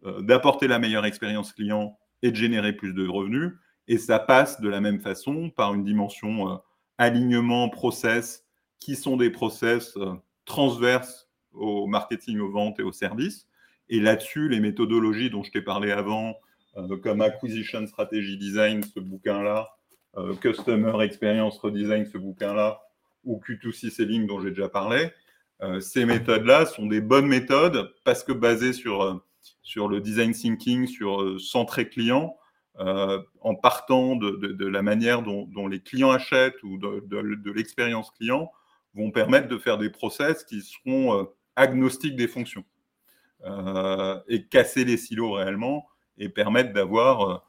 euh, d'apporter la meilleure expérience client et de générer plus de revenus. Et ça passe de la même façon par une dimension euh, alignement, process, qui sont des process euh, transverses au marketing, aux ventes et aux services. Et là-dessus, les méthodologies dont je t'ai parlé avant, comme Acquisition Strategy Design, ce bouquin-là, Customer Experience Redesign, ce bouquin-là, ou Q2C Selling dont j'ai déjà parlé, ces méthodes-là sont des bonnes méthodes parce que basées sur, euh, sur le design thinking, sur euh, centré client, en partant de, la manière dont, les clients achètent ou de, l'expérience client, vont permettre de faire des process qui seront agnostiques des fonctions et casser les silos réellement et permettre d'avoir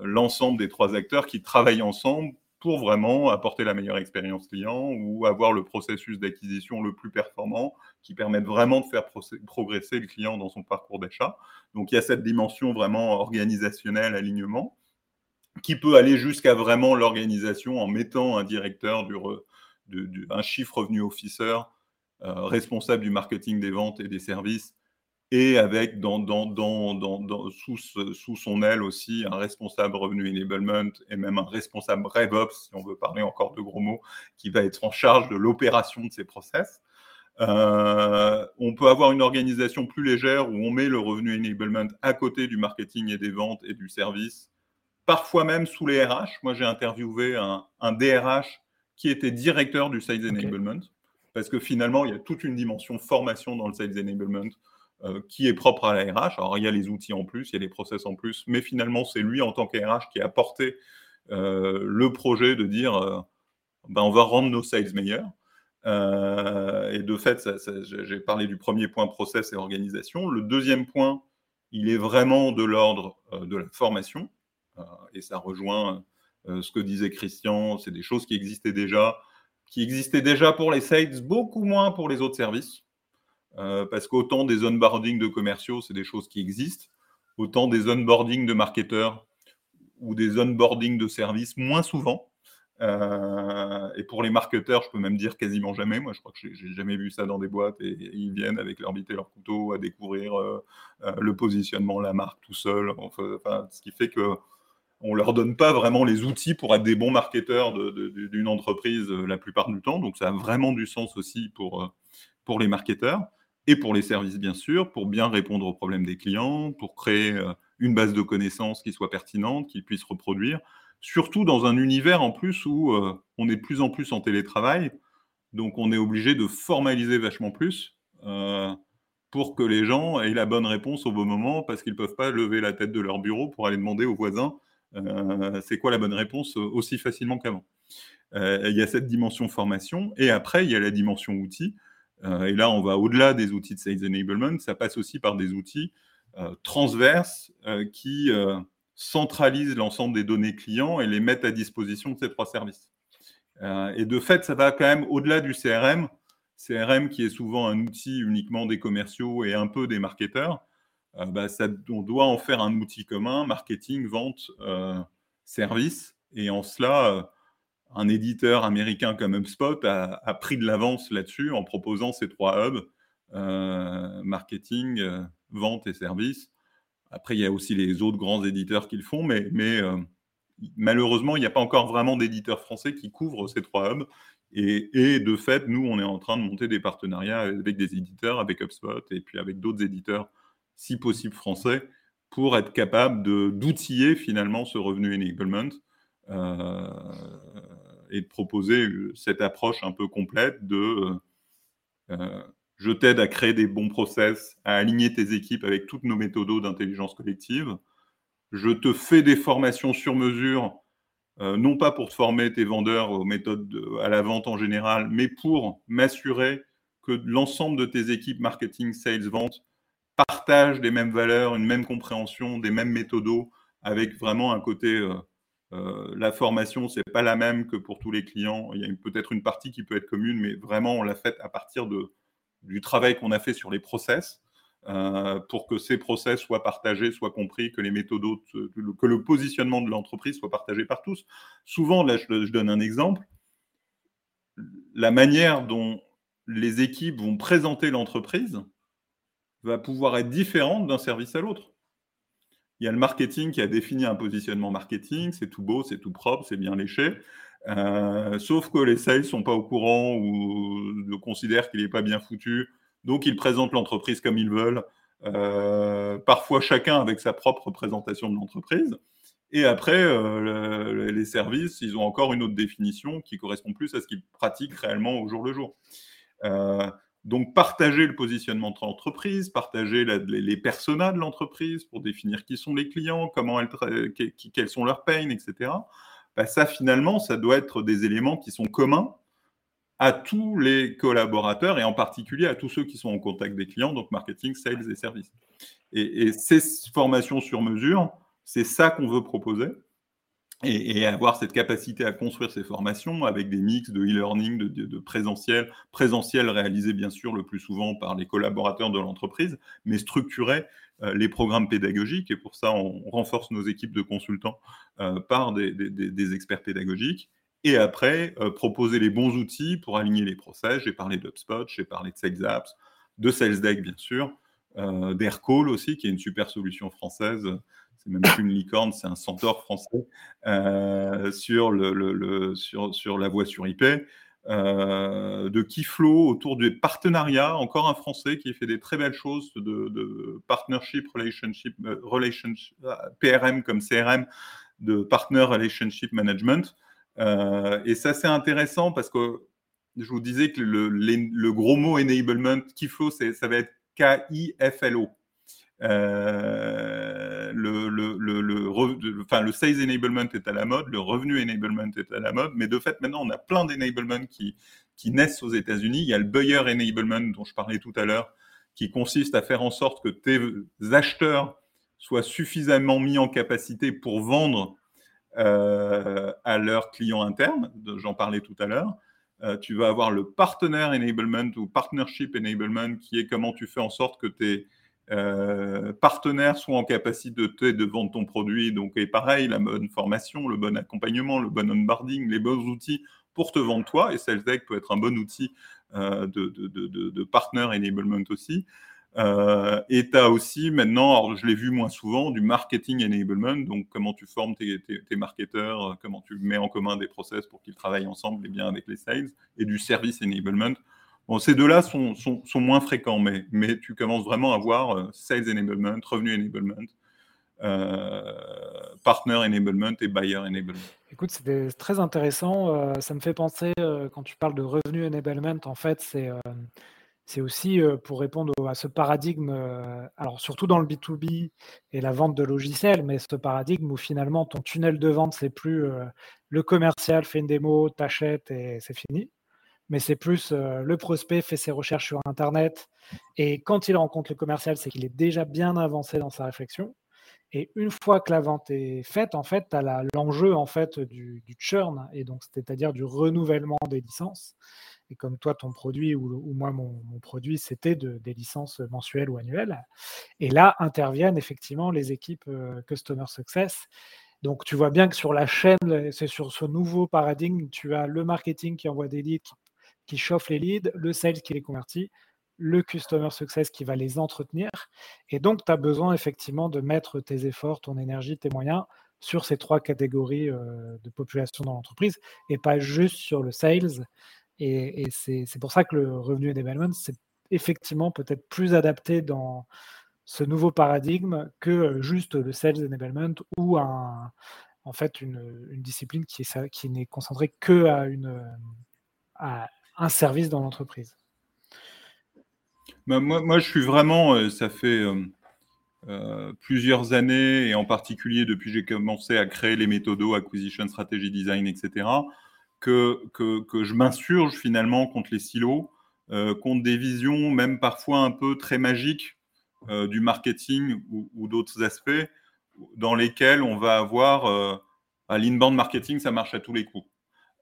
l'ensemble des trois acteurs qui travaillent ensemble pour vraiment apporter la meilleure expérience client ou avoir le processus d'acquisition le plus performant qui permette vraiment de faire progresser le client dans son parcours d'achat. Donc il y a cette dimension vraiment organisationnelle, alignement, qui peut aller jusqu'à vraiment l'organisation en mettant un directeur, un chiffre revenu officer euh, responsable du marketing des ventes et des services et avec dans, dans, dans, sous, sous, son aile aussi un responsable revenu enablement et même un responsable RevOps, si on veut parler encore de gros mots, qui va être en charge de l'opération de ces process. Euh, on peut avoir une organisation plus légère où on met le revenu enablement à côté du marketing et des ventes et du service, parfois même sous les RH. Moi, j'ai interviewé un, un, DRH qui était directeur du Sales Enablement, parce que finalement, il y a toute une dimension formation dans le Sales Enablement qui est propre à la RH. Alors, il y a les outils en plus, il y a les process en plus, mais finalement, c'est lui en tant qu'RH qui a porté euh, le projet de dire euh, ben, on va rendre nos sales meilleurs. et de fait, j'ai parlé du premier point process et organisation. Le deuxième point, il est vraiment de l'ordre de la formation. et ça rejoint ce que disait Christian. C'est des choses qui existaient déjà, qui existaient déjà pour les sales, beaucoup moins pour les autres services. Parce qu'autant des onboarding de commerciaux, c'est des choses qui existent, autant des onboarding de marketeurs ou des onboarding de services moins souvent. Euh, et pour les marketeurs, je peux même dire quasiment jamais. Moi, je crois que j'ai jamais vu ça dans des boîtes et, ils viennent avec leur bite et leur couteau à découvrir euh, euh, le positionnement, la marque tout seul. Enfin, ce qui fait que on leur donne pas vraiment les outils pour être des bons marketeurs d'une entreprise la plupart du temps. Donc, ça a vraiment du sens aussi pour, pour les marketeurs et pour les services, bien sûr, pour bien répondre aux problèmes des clients, pour créer une base de connaissances qui soit pertinente, qui puisse reproduire surtout dans un univers en plus où euh, on est de plus en plus en télétravail, donc on est obligé de formaliser vachement plus euh, pour que les gens aient la bonne réponse au bon moment, parce qu'ils ne peuvent pas lever la tête de leur bureau pour aller demander aux voisins euh, c'est quoi la bonne réponse aussi facilement qu'avant. Il y a cette dimension formation, et après il y a la dimension outils. Et là, on va au-delà des outils de Sales Enablement, ça passe aussi par des outils transverses qui centralisent l'ensemble des données clients et les mettent à disposition de ces trois services. Euh, et de fait, ça va quand même au-delà du CRM. CRM qui est souvent un outil uniquement des commerciaux et un peu des marketeurs. Euh, bah, on doit en faire un outil commun, marketing, vente, euh, service. Et en cela, un éditeur américain comme HubSpot a, pris de l'avance là-dessus en proposant ces trois hubs, marketing, vente et service après, il y a aussi les autres grands éditeurs qui le font, mais, euh, malheureusement, il n'y a pas encore vraiment d'éditeurs français qui couvrent ces trois hubs. Et, de fait, nous, on est en train de monter des partenariats avec des éditeurs, avec HubSpot et puis avec d'autres éditeurs, si possible français, pour être capable d'outiller finalement ce revenu enablement euh, et de proposer cette approche un peu complète de euh, je t'aide à créer des bons process, à aligner tes équipes avec toutes nos méthodes d'intelligence collective. Je te fais des formations sur mesure, euh, non pas pour te former tes vendeurs aux méthodes à la vente en général, mais pour m'assurer que l'ensemble de tes équipes marketing, sales, vente partagent les mêmes valeurs, une même compréhension, des mêmes méthodes, avec vraiment un côté euh, euh, la formation, c'est pas la même que pour tous les clients. Il y a peut-être une partie qui peut être commune, mais vraiment on l'a faite à partir du travail qu'on a fait sur les process euh, pour que ces process soient partagés, soient compris, que les méthodes, que le positionnement de l'entreprise soit partagé par tous. Souvent, là, je, donne un exemple, la manière dont les équipes vont présenter l'entreprise va pouvoir être différente d'un service à l'autre. Il y a le marketing qui a défini un positionnement marketing, c'est tout beau, c'est tout propre, c'est bien léché. Euh, sauf que les sales sont pas au courant ou considèrent qu'il n'est pas bien foutu, donc ils présentent l'entreprise comme ils veulent. Euh, parfois chacun avec sa propre présentation de l'entreprise. Et après, euh, les services, ils ont encore une autre définition qui correspond plus à ce qu'ils pratiquent réellement au jour le jour. Donc, partager le positionnement de l'entreprise, partager les, personas de l'entreprise pour définir qui sont les clients, comment elles, quels sont leurs pains, etc. Bah, ça finalement, ça doit être des éléments qui sont communs à tous les collaborateurs et en particulier à tous ceux qui sont en contact des clients, donc marketing, sales et services. Et, ces formations sur mesure, c'est ça qu'on veut proposer et, avoir cette capacité à construire ces formations avec des mix de e-learning, de, de, présentiel, présentiel réalisé bien sûr le plus souvent par les collaborateurs de l'entreprise, mais structuré euh, les programmes pédagogiques. Et pour ça, on renforce nos équipes de consultants euh, par des, experts pédagogiques. Et après, euh, proposer les bons outils pour aligner les process. J'ai parlé d'UpSpot, j'ai parlé de SalesApps, de SalesDeck, bien sûr, d'Aircall aussi, qui est une super solution française c'est même plus une licorne, c'est un centaure français sur, le, sur, la voie sur IP. Euh, de Kiflo autour du partenariat, encore un Français qui fait des très belles choses de, partnership, relationship, euh, relationship, euh, PRM comme CRM, de partner relationship management. et ça, c'est intéressant parce que je vous disais que le, le gros mot enablement, Kiflo, ça va être K-I-F-L-O. Le, le, le, enfin, le sales enablement est à la mode, le revenu enablement est à la mode, mais de fait, maintenant, on a plein d'enablement qui, qui naissent aux États-Unis. Il y a le buyer enablement dont je parlais tout à l'heure, qui consiste à faire en sorte que tes acheteurs soient suffisamment mis en capacité pour vendre euh, à leurs clients internes. J'en parlais tout à l'heure. Euh, tu vas avoir le partenaire enablement ou partnership enablement, qui est comment tu fais en sorte que tes euh, partenaires soient en capacité de vendre ton produit. Donc, et pareil, la bonne formation, le bon accompagnement, le bon onboarding, les bons outils pour te vendre toi. Et SalesDeck peut être un bon outil euh, de, de, partner enablement aussi. Euh, et tu as aussi maintenant, alors je l'ai vu moins souvent, du marketing enablement, donc comment tu formes tes, tes, marketeurs, comment tu mets en commun des process pour qu'ils travaillent ensemble et bien avec les sales, et du service enablement. Bon, ces deux-là sont, sont, moins fréquents, mais, mais tu commences vraiment à voir euh, sales enablement, revenu enablement, euh, partner enablement et buyer enablement. Écoute, c'est très intéressant. Euh, ça me fait penser, quand tu parles de revenu enablement, en fait, c'est c'est aussi pour répondre à ce paradigme, alors surtout dans le B2B et la vente de logiciels, mais ce paradigme où finalement ton tunnel de vente, c'est plus le commercial fait une démo, t'achètes et c'est fini. Mais c'est plus le prospect fait ses recherches sur Internet et quand il rencontre le commercial, c'est qu'il est déjà bien avancé dans sa réflexion. Et une fois que la vente est faite, en fait, tu as l'enjeu en fait du, churn, et donc c'est-à-dire du renouvellement des licences. Et comme toi, ton produit ou, moi, mon, produit, c'était de, des licences mensuelles ou annuelles. Et là interviennent effectivement les équipes euh, Customer Success. Donc tu vois bien que sur la chaîne, c'est sur ce nouveau paradigme, tu as le marketing qui envoie des leads, qui chauffe les leads, le sales qui les convertit, le customer success qui va les entretenir. Et donc, tu as besoin effectivement de mettre tes efforts, ton énergie, tes moyens sur ces trois catégories euh, de population dans l'entreprise et pas juste sur le sales. Et, c'est pour ça que le revenu enablement, c'est effectivement peut-être plus adapté dans ce nouveau paradigme que juste le sales enablement ou en fait une, discipline qui, qui n'est concentrée que à, une, à un service dans l'entreprise. Bah, moi, je suis vraiment, euh, ça fait euh, euh, plusieurs années, et en particulier depuis que j'ai commencé à créer les méthodos, acquisition, strategy design, etc., que, que, je m'insurge finalement contre les silos, contre des visions, même parfois un peu très magiques du marketing ou, d'autres aspects, dans lesquels on va avoir à l'inbound marketing, ça marche à tous les coups.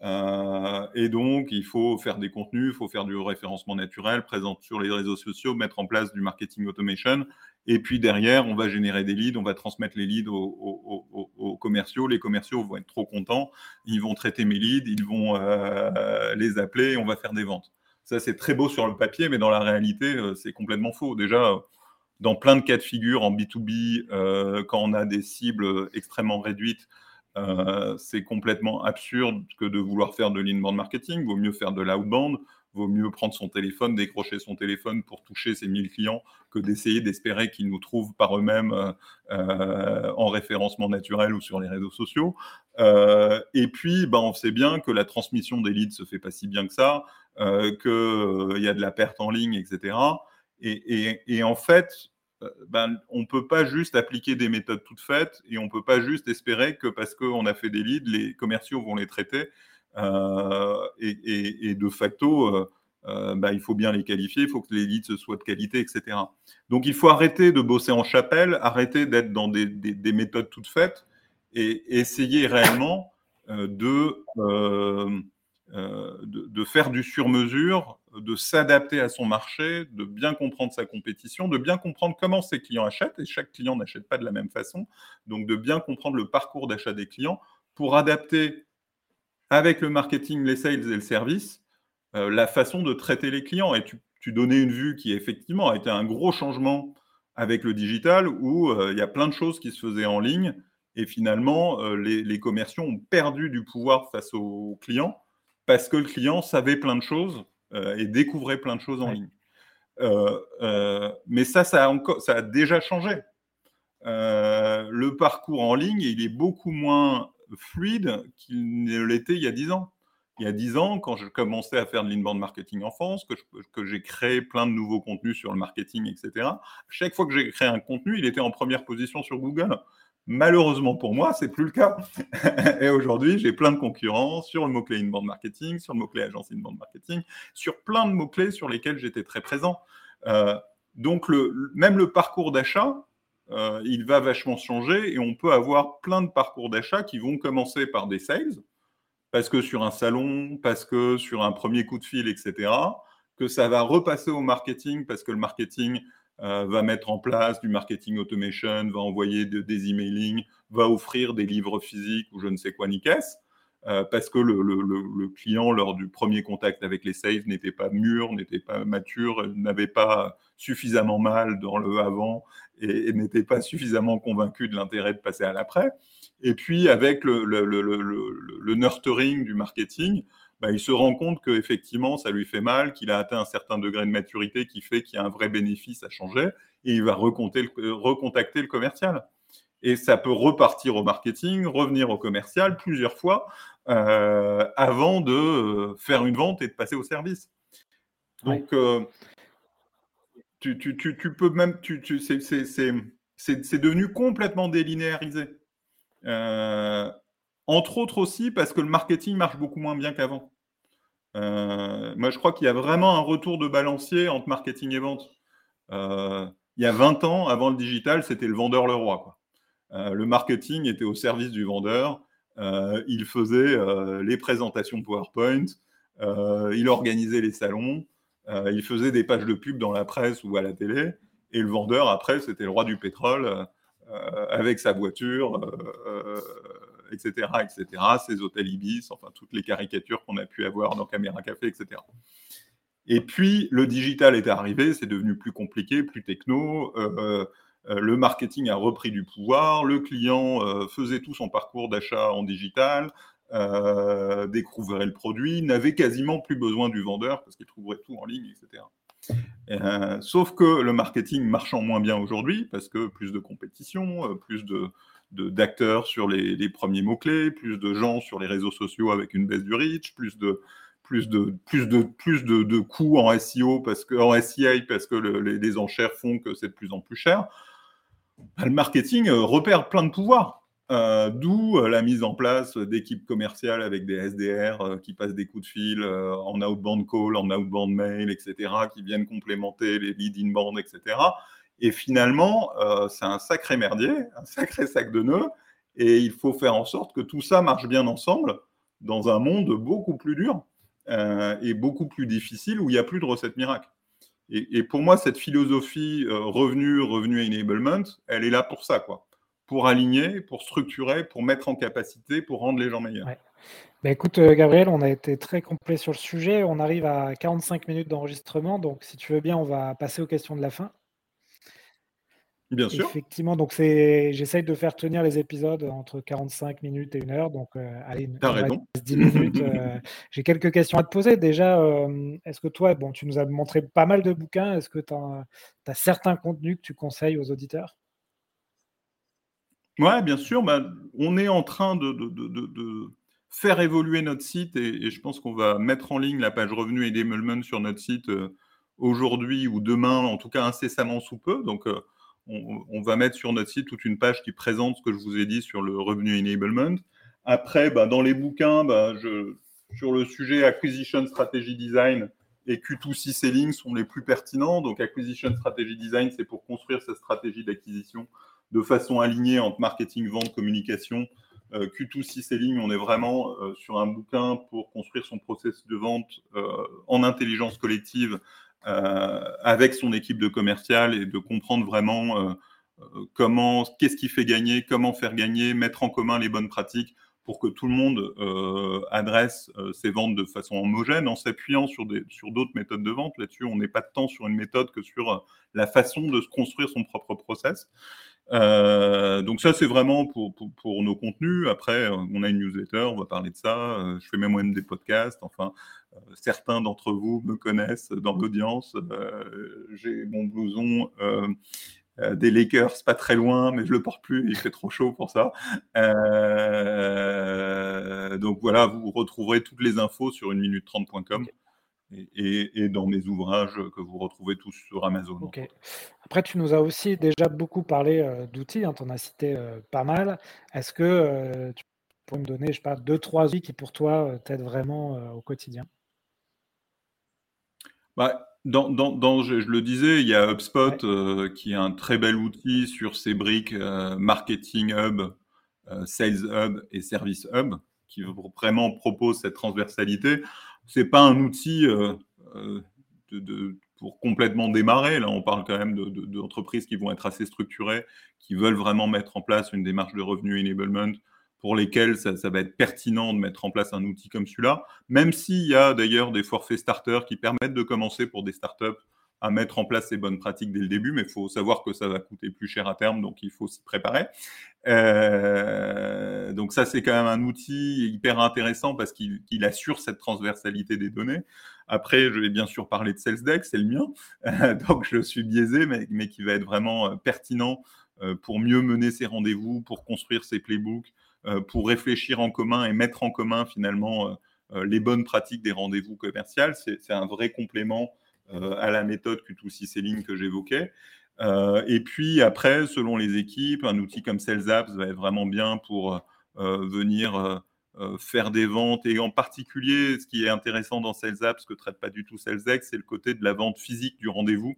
Euh, et donc, il faut faire des contenus, il faut faire du référencement naturel, présenter sur les réseaux sociaux, mettre en place du marketing automation. Et puis derrière, on va générer des leads, on va transmettre les leads aux, commerciaux. Les commerciaux vont être trop contents, ils vont traiter mes leads, ils vont euh, les appeler et on va faire des ventes. Ça, c'est très beau sur le papier, mais dans la réalité, euh, c'est complètement faux. Déjà, dans plein de cas de figure en B2B, quand on a des cibles extrêmement réduites, euh, c'est complètement absurde que de vouloir faire de l'inbound marketing. Vaut mieux faire de l'outbound. Vaut mieux prendre son téléphone, décrocher son téléphone pour toucher ses 1000 clients que d'essayer d'espérer qu'ils nous trouvent par eux-mêmes euh, euh, en référencement naturel ou sur les réseaux sociaux. et puis, ben, on sait bien que la transmission des leads se fait pas si bien que ça, qu'il y a de la perte en ligne, etc. et en fait, ben, on ne peut pas juste appliquer des méthodes toutes faites et on ne peut pas juste espérer que parce qu'on a fait des leads, les commerciaux vont les traiter. Euh, et, de facto, euh, ben, il faut bien les qualifier, il faut que les leads soient de qualité, etc. Donc il faut arrêter de bosser en chapelle, arrêter d'être dans des, méthodes toutes faites et essayer réellement de, de, faire du sur-mesure de s'adapter à son marché, de bien comprendre sa compétition, de bien comprendre comment ses clients achètent, et chaque client n'achète pas de la même façon, donc de bien comprendre le parcours d'achat des clients pour adapter avec le marketing, les sales et le service, euh, la façon de traiter les clients. Et tu, donnais une vue qui effectivement a été un gros changement avec le digital, où euh, il y a plein de choses qui se faisaient en ligne, et finalement, euh, les, les commerciaux ont perdu du pouvoir face aux clients parce que le client savait plein de choses euh, et découvrait plein de choses en ligne. Euh, euh, mais ça, ça a, encore, ça a déjà changé. le parcours en ligne, il est beaucoup moins fluide qu'il ne l'était il y a 10 ans. Il y a 10 ans, quand je commençais à faire de l'inbound marketing en France, que, que j'ai créé plein de nouveaux contenus sur le marketing, etc., chaque fois que j'ai créé un contenu, il était en première position sur Google Malheureusement pour moi, c'est plus le cas. [LAUGHS] et aujourd'hui, j'ai plein de concurrents sur le mot-clé inbound marketing, sur le mot-clé agence inbound marketing, sur plein de mots-clés sur lesquels j'étais très présent. Euh, donc, le, même le parcours d'achat, euh, il va vachement changer et on peut avoir plein de parcours d'achat qui vont commencer par des sales, parce que sur un salon, parce que sur un premier coup de fil, etc., que ça va repasser au marketing, parce que le marketing euh, va mettre en place du marketing automation, va envoyer des emailing, va offrir des livres physiques ou je ne sais quoi ni euh, parce que le, client, lors du premier contact avec les sales, n'était pas mûr, n'était pas mature, n'avait pas suffisamment mal dans le avant et, n'était pas suffisamment convaincu de l'intérêt de passer à l'après. Et puis, avec le, le, nurturing du marketing, bah, il se rend compte qu'effectivement, ça lui fait mal, qu'il a atteint un certain degré de maturité qui fait qu'il y a un vrai bénéfice à changer, et il va recontacter le commercial. Et ça peut repartir au marketing, revenir au commercial plusieurs fois euh, avant de euh, faire une vente et de passer au service. Donc, euh, tu, peux même, c'est devenu complètement délinéarisé. Entre autres aussi parce que le marketing marche beaucoup moins bien qu'avant. Euh, moi, je crois qu'il y a vraiment un retour de balancier entre marketing et vente. Euh, il y a 20 ans, avant le digital, c'était le vendeur le roi. Euh, le marketing était au service du vendeur. il faisait les présentations PowerPoint, il organisait les salons, il faisait des pages de pub dans la presse ou à la télé. Et le vendeur, après, c'était le roi du pétrole avec sa voiture etc., etc., ces hôtels Ibis, enfin toutes les caricatures qu'on a pu avoir dans Caméra Café, etc. Et puis, le digital est arrivé, c'est devenu plus compliqué, plus techno. Euh, euh, le marketing a repris du pouvoir, le client euh, faisait tout son parcours d'achat en digital, découvrait le produit, n'avait quasiment plus besoin du vendeur parce qu'il trouverait tout en ligne, etc. sauf que le marketing marchant moins bien aujourd'hui, parce que plus de compétition, plus de, d'acteurs sur les, premiers mots-clés, plus de gens sur les réseaux sociaux avec une baisse du reach, plus de, plus de, plus de, plus de, coûts en SEO, parce que, en SEA, parce que les, enchères font que c'est de plus en plus cher. Bah, le marketing euh, repère plein de pouvoirs. Euh, d'où euh, la mise en place d'équipes commerciales avec des SDR qui passent des coups de fil en outbound call, en outbound mail, etc., qui viennent complémenter les leads inbound, etc. Et finalement, euh, c'est un sacré merdier, un sacré sac de nœuds, et il faut faire en sorte que tout ça marche bien ensemble dans un monde beaucoup plus dur euh, et beaucoup plus difficile où il n'y a plus de recettes miracles. Et, pour moi, cette philosophie euh, revenu, revenu enablement, elle est là pour ça, quoi. Pour aligner, pour structurer, pour mettre en capacité, pour rendre les gens meilleurs. Bah, écoute, Gabriel, on a été très complet sur le sujet. On arrive à 45 minutes d'enregistrement. Donc, si tu veux bien, on va passer aux questions de la fin. Bien sûr. Effectivement, donc c'est, j'essaye de faire tenir les épisodes entre 45 minutes et une heure. Donc, euh, allez, 10 minutes. Euh, j'ai quelques questions à te poser. Déjà, euh, est-ce que toi, bon, tu nous as montré pas mal de bouquins. Est-ce que tu as, certains contenus que tu conseilles aux auditeurs? Ouais, bien sûr. Bah, on est en train de, de, faire évoluer notre site et, je pense qu'on va mettre en ligne la page revenu et d'émeulement sur notre site aujourd'hui ou demain, en tout cas incessamment sous peu. Donc, on, va mettre sur notre site toute une page qui présente ce que je vous ai dit sur le revenu enablement. Après, bah, dans les bouquins, bah, sur le sujet acquisition strategy design et Q2C selling sont les plus pertinents. Donc, acquisition strategy design, c'est pour construire sa stratégie d'acquisition de façon alignée entre marketing, vente, communication. Euh, Q2C selling, on est vraiment euh, sur un bouquin pour construire son processus de vente euh, en intelligence collective avec son équipe de commercial et de comprendre vraiment euh, euh, comment, qu'est-ce qui fait gagner, comment faire gagner, mettre en commun les bonnes pratiques pour que tout le monde adresse ses ventes de façon homogène en s'appuyant sur, sur d'autres méthodes de vente. Là-dessus, on n'est pas tant sur une méthode que sur la façon de se construire son propre process. donc ça, c'est vraiment pour, pour, nos contenus. Après, on a une newsletter, on va parler de ça. je fais même des podcasts. Enfin, euh, certains d'entre vous me connaissent dans l'audience. Euh, j'ai mon blouson euh, des Lakers pas très loin, mais je le porte plus, il fait trop chaud pour ça. donc voilà, vous retrouverez toutes les infos sur 1 minute 30.com. et, dans mes ouvrages que vous retrouvez tous sur Amazon. Ok. Après, tu nous as aussi déjà beaucoup parlé euh, d'outils, hein, tu en as cité euh, pas mal. Est-ce que euh, tu pourrais me donner, je sais pas, deux, trois outils qui pour toi t'aident vraiment au quotidien? Bah, dans, dans, je, le disais, il y a HubSpot qui est un très bel outil sur ses briques Marketing Hub, Sales Hub et Service Hub, qui vraiment propose cette transversalité c'est pas un outil euh, euh, de, pour complètement démarrer. Là, on parle quand même d'entreprises qui vont être assez structurées, qui veulent vraiment mettre en place une démarche de revenu enablement, pour lesquelles ça, va être pertinent de mettre en place un outil comme celui-là, même s'il y a d'ailleurs des forfaits starters qui permettent de commencer pour des startups à mettre en place ces bonnes pratiques dès le début, mais il faut savoir que ça va coûter plus cher à terme, donc il faut s'y préparer. Euh, donc ça, c'est quand même un outil hyper intéressant parce qu'il assure cette transversalité des données. Après, je vais bien sûr parler de SalesDeck, c'est le mien, donc je suis biaisé, mais, mais, qui va être vraiment euh, pertinent euh, pour mieux mener ses rendez-vous, pour construire ses playbooks, pour réfléchir en commun et mettre en commun finalement les bonnes pratiques des rendez-vous commerciaux. C'est un vrai complément euh, à la méthode Q2C Selling que j'évoquais. Euh, et puis après, selon les équipes, un outil comme SalesApps va être vraiment bien pour euh, venir faire des ventes. Et en particulier, ce qui est intéressant dans SalesApps, que ne traite pas du tout SalesX, c'est le côté de la vente physique du rendez-vous,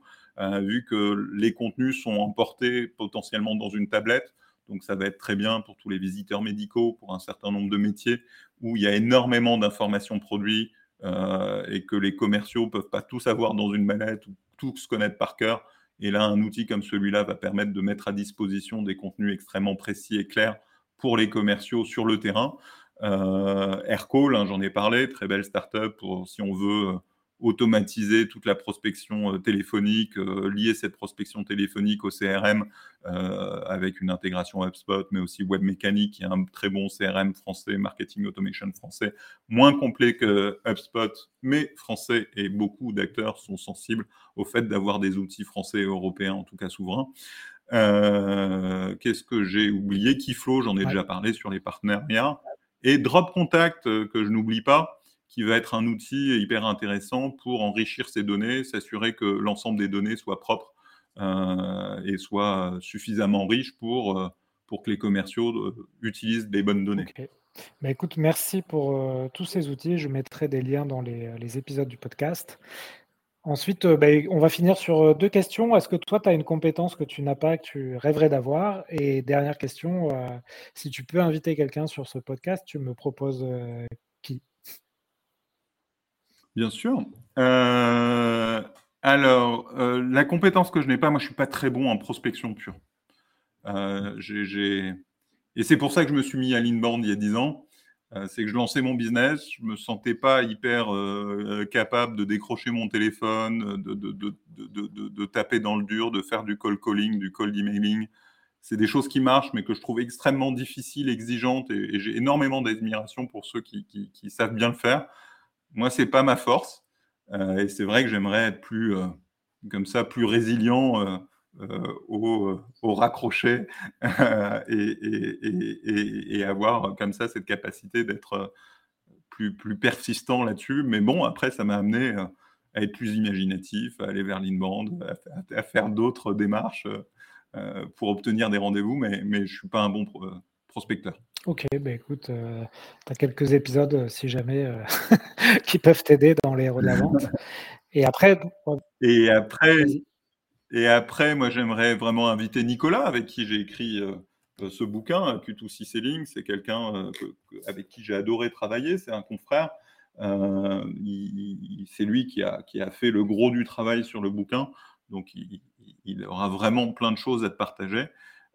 vu que les contenus sont emportés potentiellement dans une tablette. Donc ça va être très bien pour tous les visiteurs médicaux, pour un certain nombre de métiers où il y a énormément d'informations produits, euh, et que les commerciaux peuvent pas tout savoir dans une mallette ou tout se connaître par cœur. Et là, un outil comme celui-là va permettre de mettre à disposition des contenus extrêmement précis et clairs pour les commerciaux sur le terrain. Euh, Aircall, hein, j'en ai parlé, très belle startup pour si on veut automatiser toute la prospection euh, téléphonique, euh, lier cette prospection téléphonique au CRM euh, avec une intégration HubSpot, mais aussi WebMécanique, qui est un très bon CRM français, Marketing Automation français, moins complet que HubSpot, mais français, et beaucoup d'acteurs sont sensibles au fait d'avoir des outils français et européens, en tout cas souverains. Qu'est-ce que j'ai oublié? Keyflow, j'en ai déjà parlé sur les partenariats. Et Drop Contact, que je n'oublie pas, qui va être un outil hyper intéressant pour enrichir ces données, s'assurer que l'ensemble des données soient propres euh, et soient suffisamment riches pour, euh, pour que les commerciaux euh, utilisent les bonnes données. Bah, écoute, merci pour tous ces outils. Je mettrai des liens dans les, épisodes du podcast. Ensuite, bah, on va finir sur deux questions. Est-ce que toi, tu as une compétence que tu n'as pas, que tu rêverais d'avoir? Et dernière question, si tu peux inviter quelqu'un sur ce podcast, tu me proposes Bien sûr. Euh, alors, euh, la compétence que je n'ai pas, moi, je suis pas très bon en prospection pure. Euh, et c'est pour ça que je me suis mis à l'inbound il y a 10 ans. c'est que je lançais mon business, je me sentais pas hyper capable de décrocher mon téléphone, de, de, taper dans le dur, de faire du call calling, du call emailing. C'est des choses qui marchent, mais que je trouve extrêmement difficiles, exigeantes, et, j'ai énormément d'admiration pour ceux qui, qui, savent bien le faire. Moi, c'est pas ma force. Euh, et c'est vrai que j'aimerais être plus, euh, comme ça, plus résilient euh, au, au, raccroché [LAUGHS] et, avoir comme ça cette capacité d'être plus, plus persistant là-dessus. Mais bon, après, ça m'a amené à être plus imaginatif, à aller vers l'inbound, à, à, faire d'autres démarches pour obtenir des rendez-vous, mais je ne suis pas un bon prospecteur. Ok, bah écoute, euh, tu as quelques épisodes, euh, si jamais, euh, [LAUGHS] qui peuvent t'aider dans les héros de la vente. Et après, Et après, et après, moi, j'aimerais vraiment inviter Nicolas, avec qui j'ai écrit ce bouquin, Q2C Selling. C'est quelqu'un avec qui j'ai adoré travailler. C'est un confrère. c'est lui qui a, qui a fait le gros du travail sur le bouquin. Donc, il, il aura vraiment plein de choses à te partager.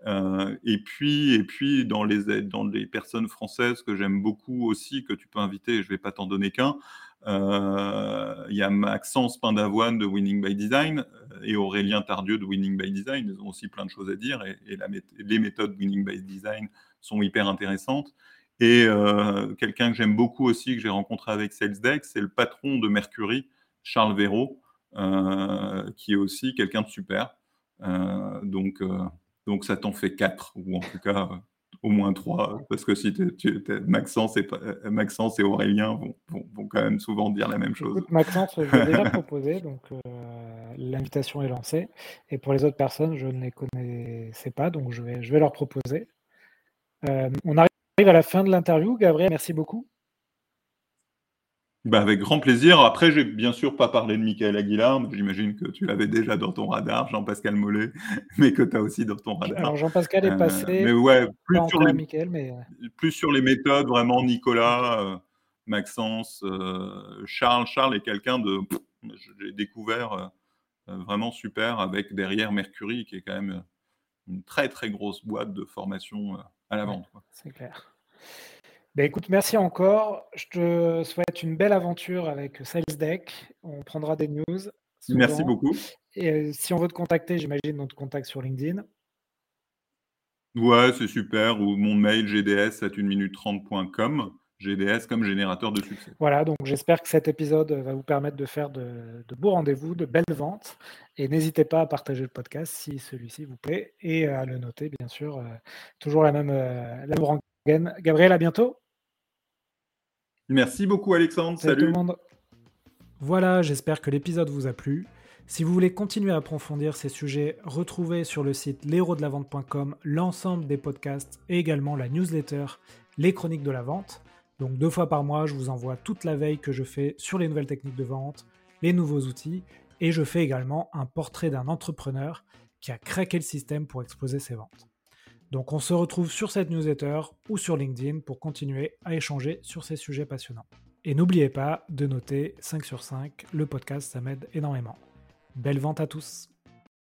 Euh, et puis, et puis dans, les, personnes françaises que j'aime beaucoup aussi, que tu peux inviter, je ne vais pas t'en donner qu'un, euh, il y a Maxence Pindavoine de Winning by Design euh, et Aurélien Tardieu de Winning by Design. Ils ont aussi plein de choses à dire et, les méthodes Winning by Design sont hyper intéressantes. Et quelqu'un que j'aime beaucoup aussi, que j'ai rencontré avec SalesDeck, c'est le patron de Mercury, Charles Véraud, qui est aussi quelqu'un de super. donc, donc ça t'en fait quatre, ou en tout cas au moins trois, parce que si tu, Maxence, et, euh, Maxence et Aurélien vont, vont, quand même souvent dire la même chose. Maxence, je l'ai déjà proposé, donc euh, l'invitation est lancée. Et pour les autres personnes, je ne les connaissais pas, donc je vais, je vais leur proposer. Euh, on arrive à la fin de l'interview. Gabriel, merci beaucoup. Bah, avec grand plaisir. Après, j'ai bien sûr pas parlé de Michael Aguilar. J'imagine que tu l'avais déjà dans ton radar, Jean-Pascal Mollet, [LAUGHS] mais que tu as aussi dans ton radar. Alors, Jean-Pascal est euh, passé. mais ouais, plus sur, les, mais... Euh. plus sur les méthodes, vraiment, Nicolas, euh, Maxence, Charles. Charles est quelqu'un de. J'ai découvert vraiment super avec derrière Mercury, qui est quand même une très, très grosse boîte de formation à la vente. C'est clair. Ben, écoute, merci encore. Je te souhaite une belle aventure avec SalesDeck. On prendra des news. Merci beaucoup. Et euh, si on veut te contacter, j'imagine notre contact sur LinkedIn. Ouais, c'est super. Ou mon mail gds à 1 minute 30.com. GDS comme générateur de succès. Voilà, donc j'espère que cet épisode va vous permettre de faire de, beaux rendez-vous, de belles ventes. Et n'hésitez pas à partager le podcast si celui-ci vous plaît et à le noter, bien sûr. Euh, toujours la même, euh, la même Gabriel, à bientôt. Merci beaucoup Alexandre, salut. tout le monde. Voilà, j'espère que l'épisode vous a plu. Si vous voulez continuer à approfondir ces sujets, retrouvez sur le site l'héros-de-la-vente.com l'ensemble des podcasts et également la newsletter Les Chroniques de la Vente. Donc deux fois par mois, je vous envoie toute la veille que je fais sur les nouvelles techniques de vente, les nouveaux outils, et je fais également un portrait d'un entrepreneur qui a craqué le système pour exploser ses ventes. Donc on se retrouve sur cette newsletter ou sur LinkedIn pour continuer à échanger sur ces sujets passionnants. Et n'oubliez pas de noter 5 sur 5, le podcast ça m'aide énormément. Belle vente à tous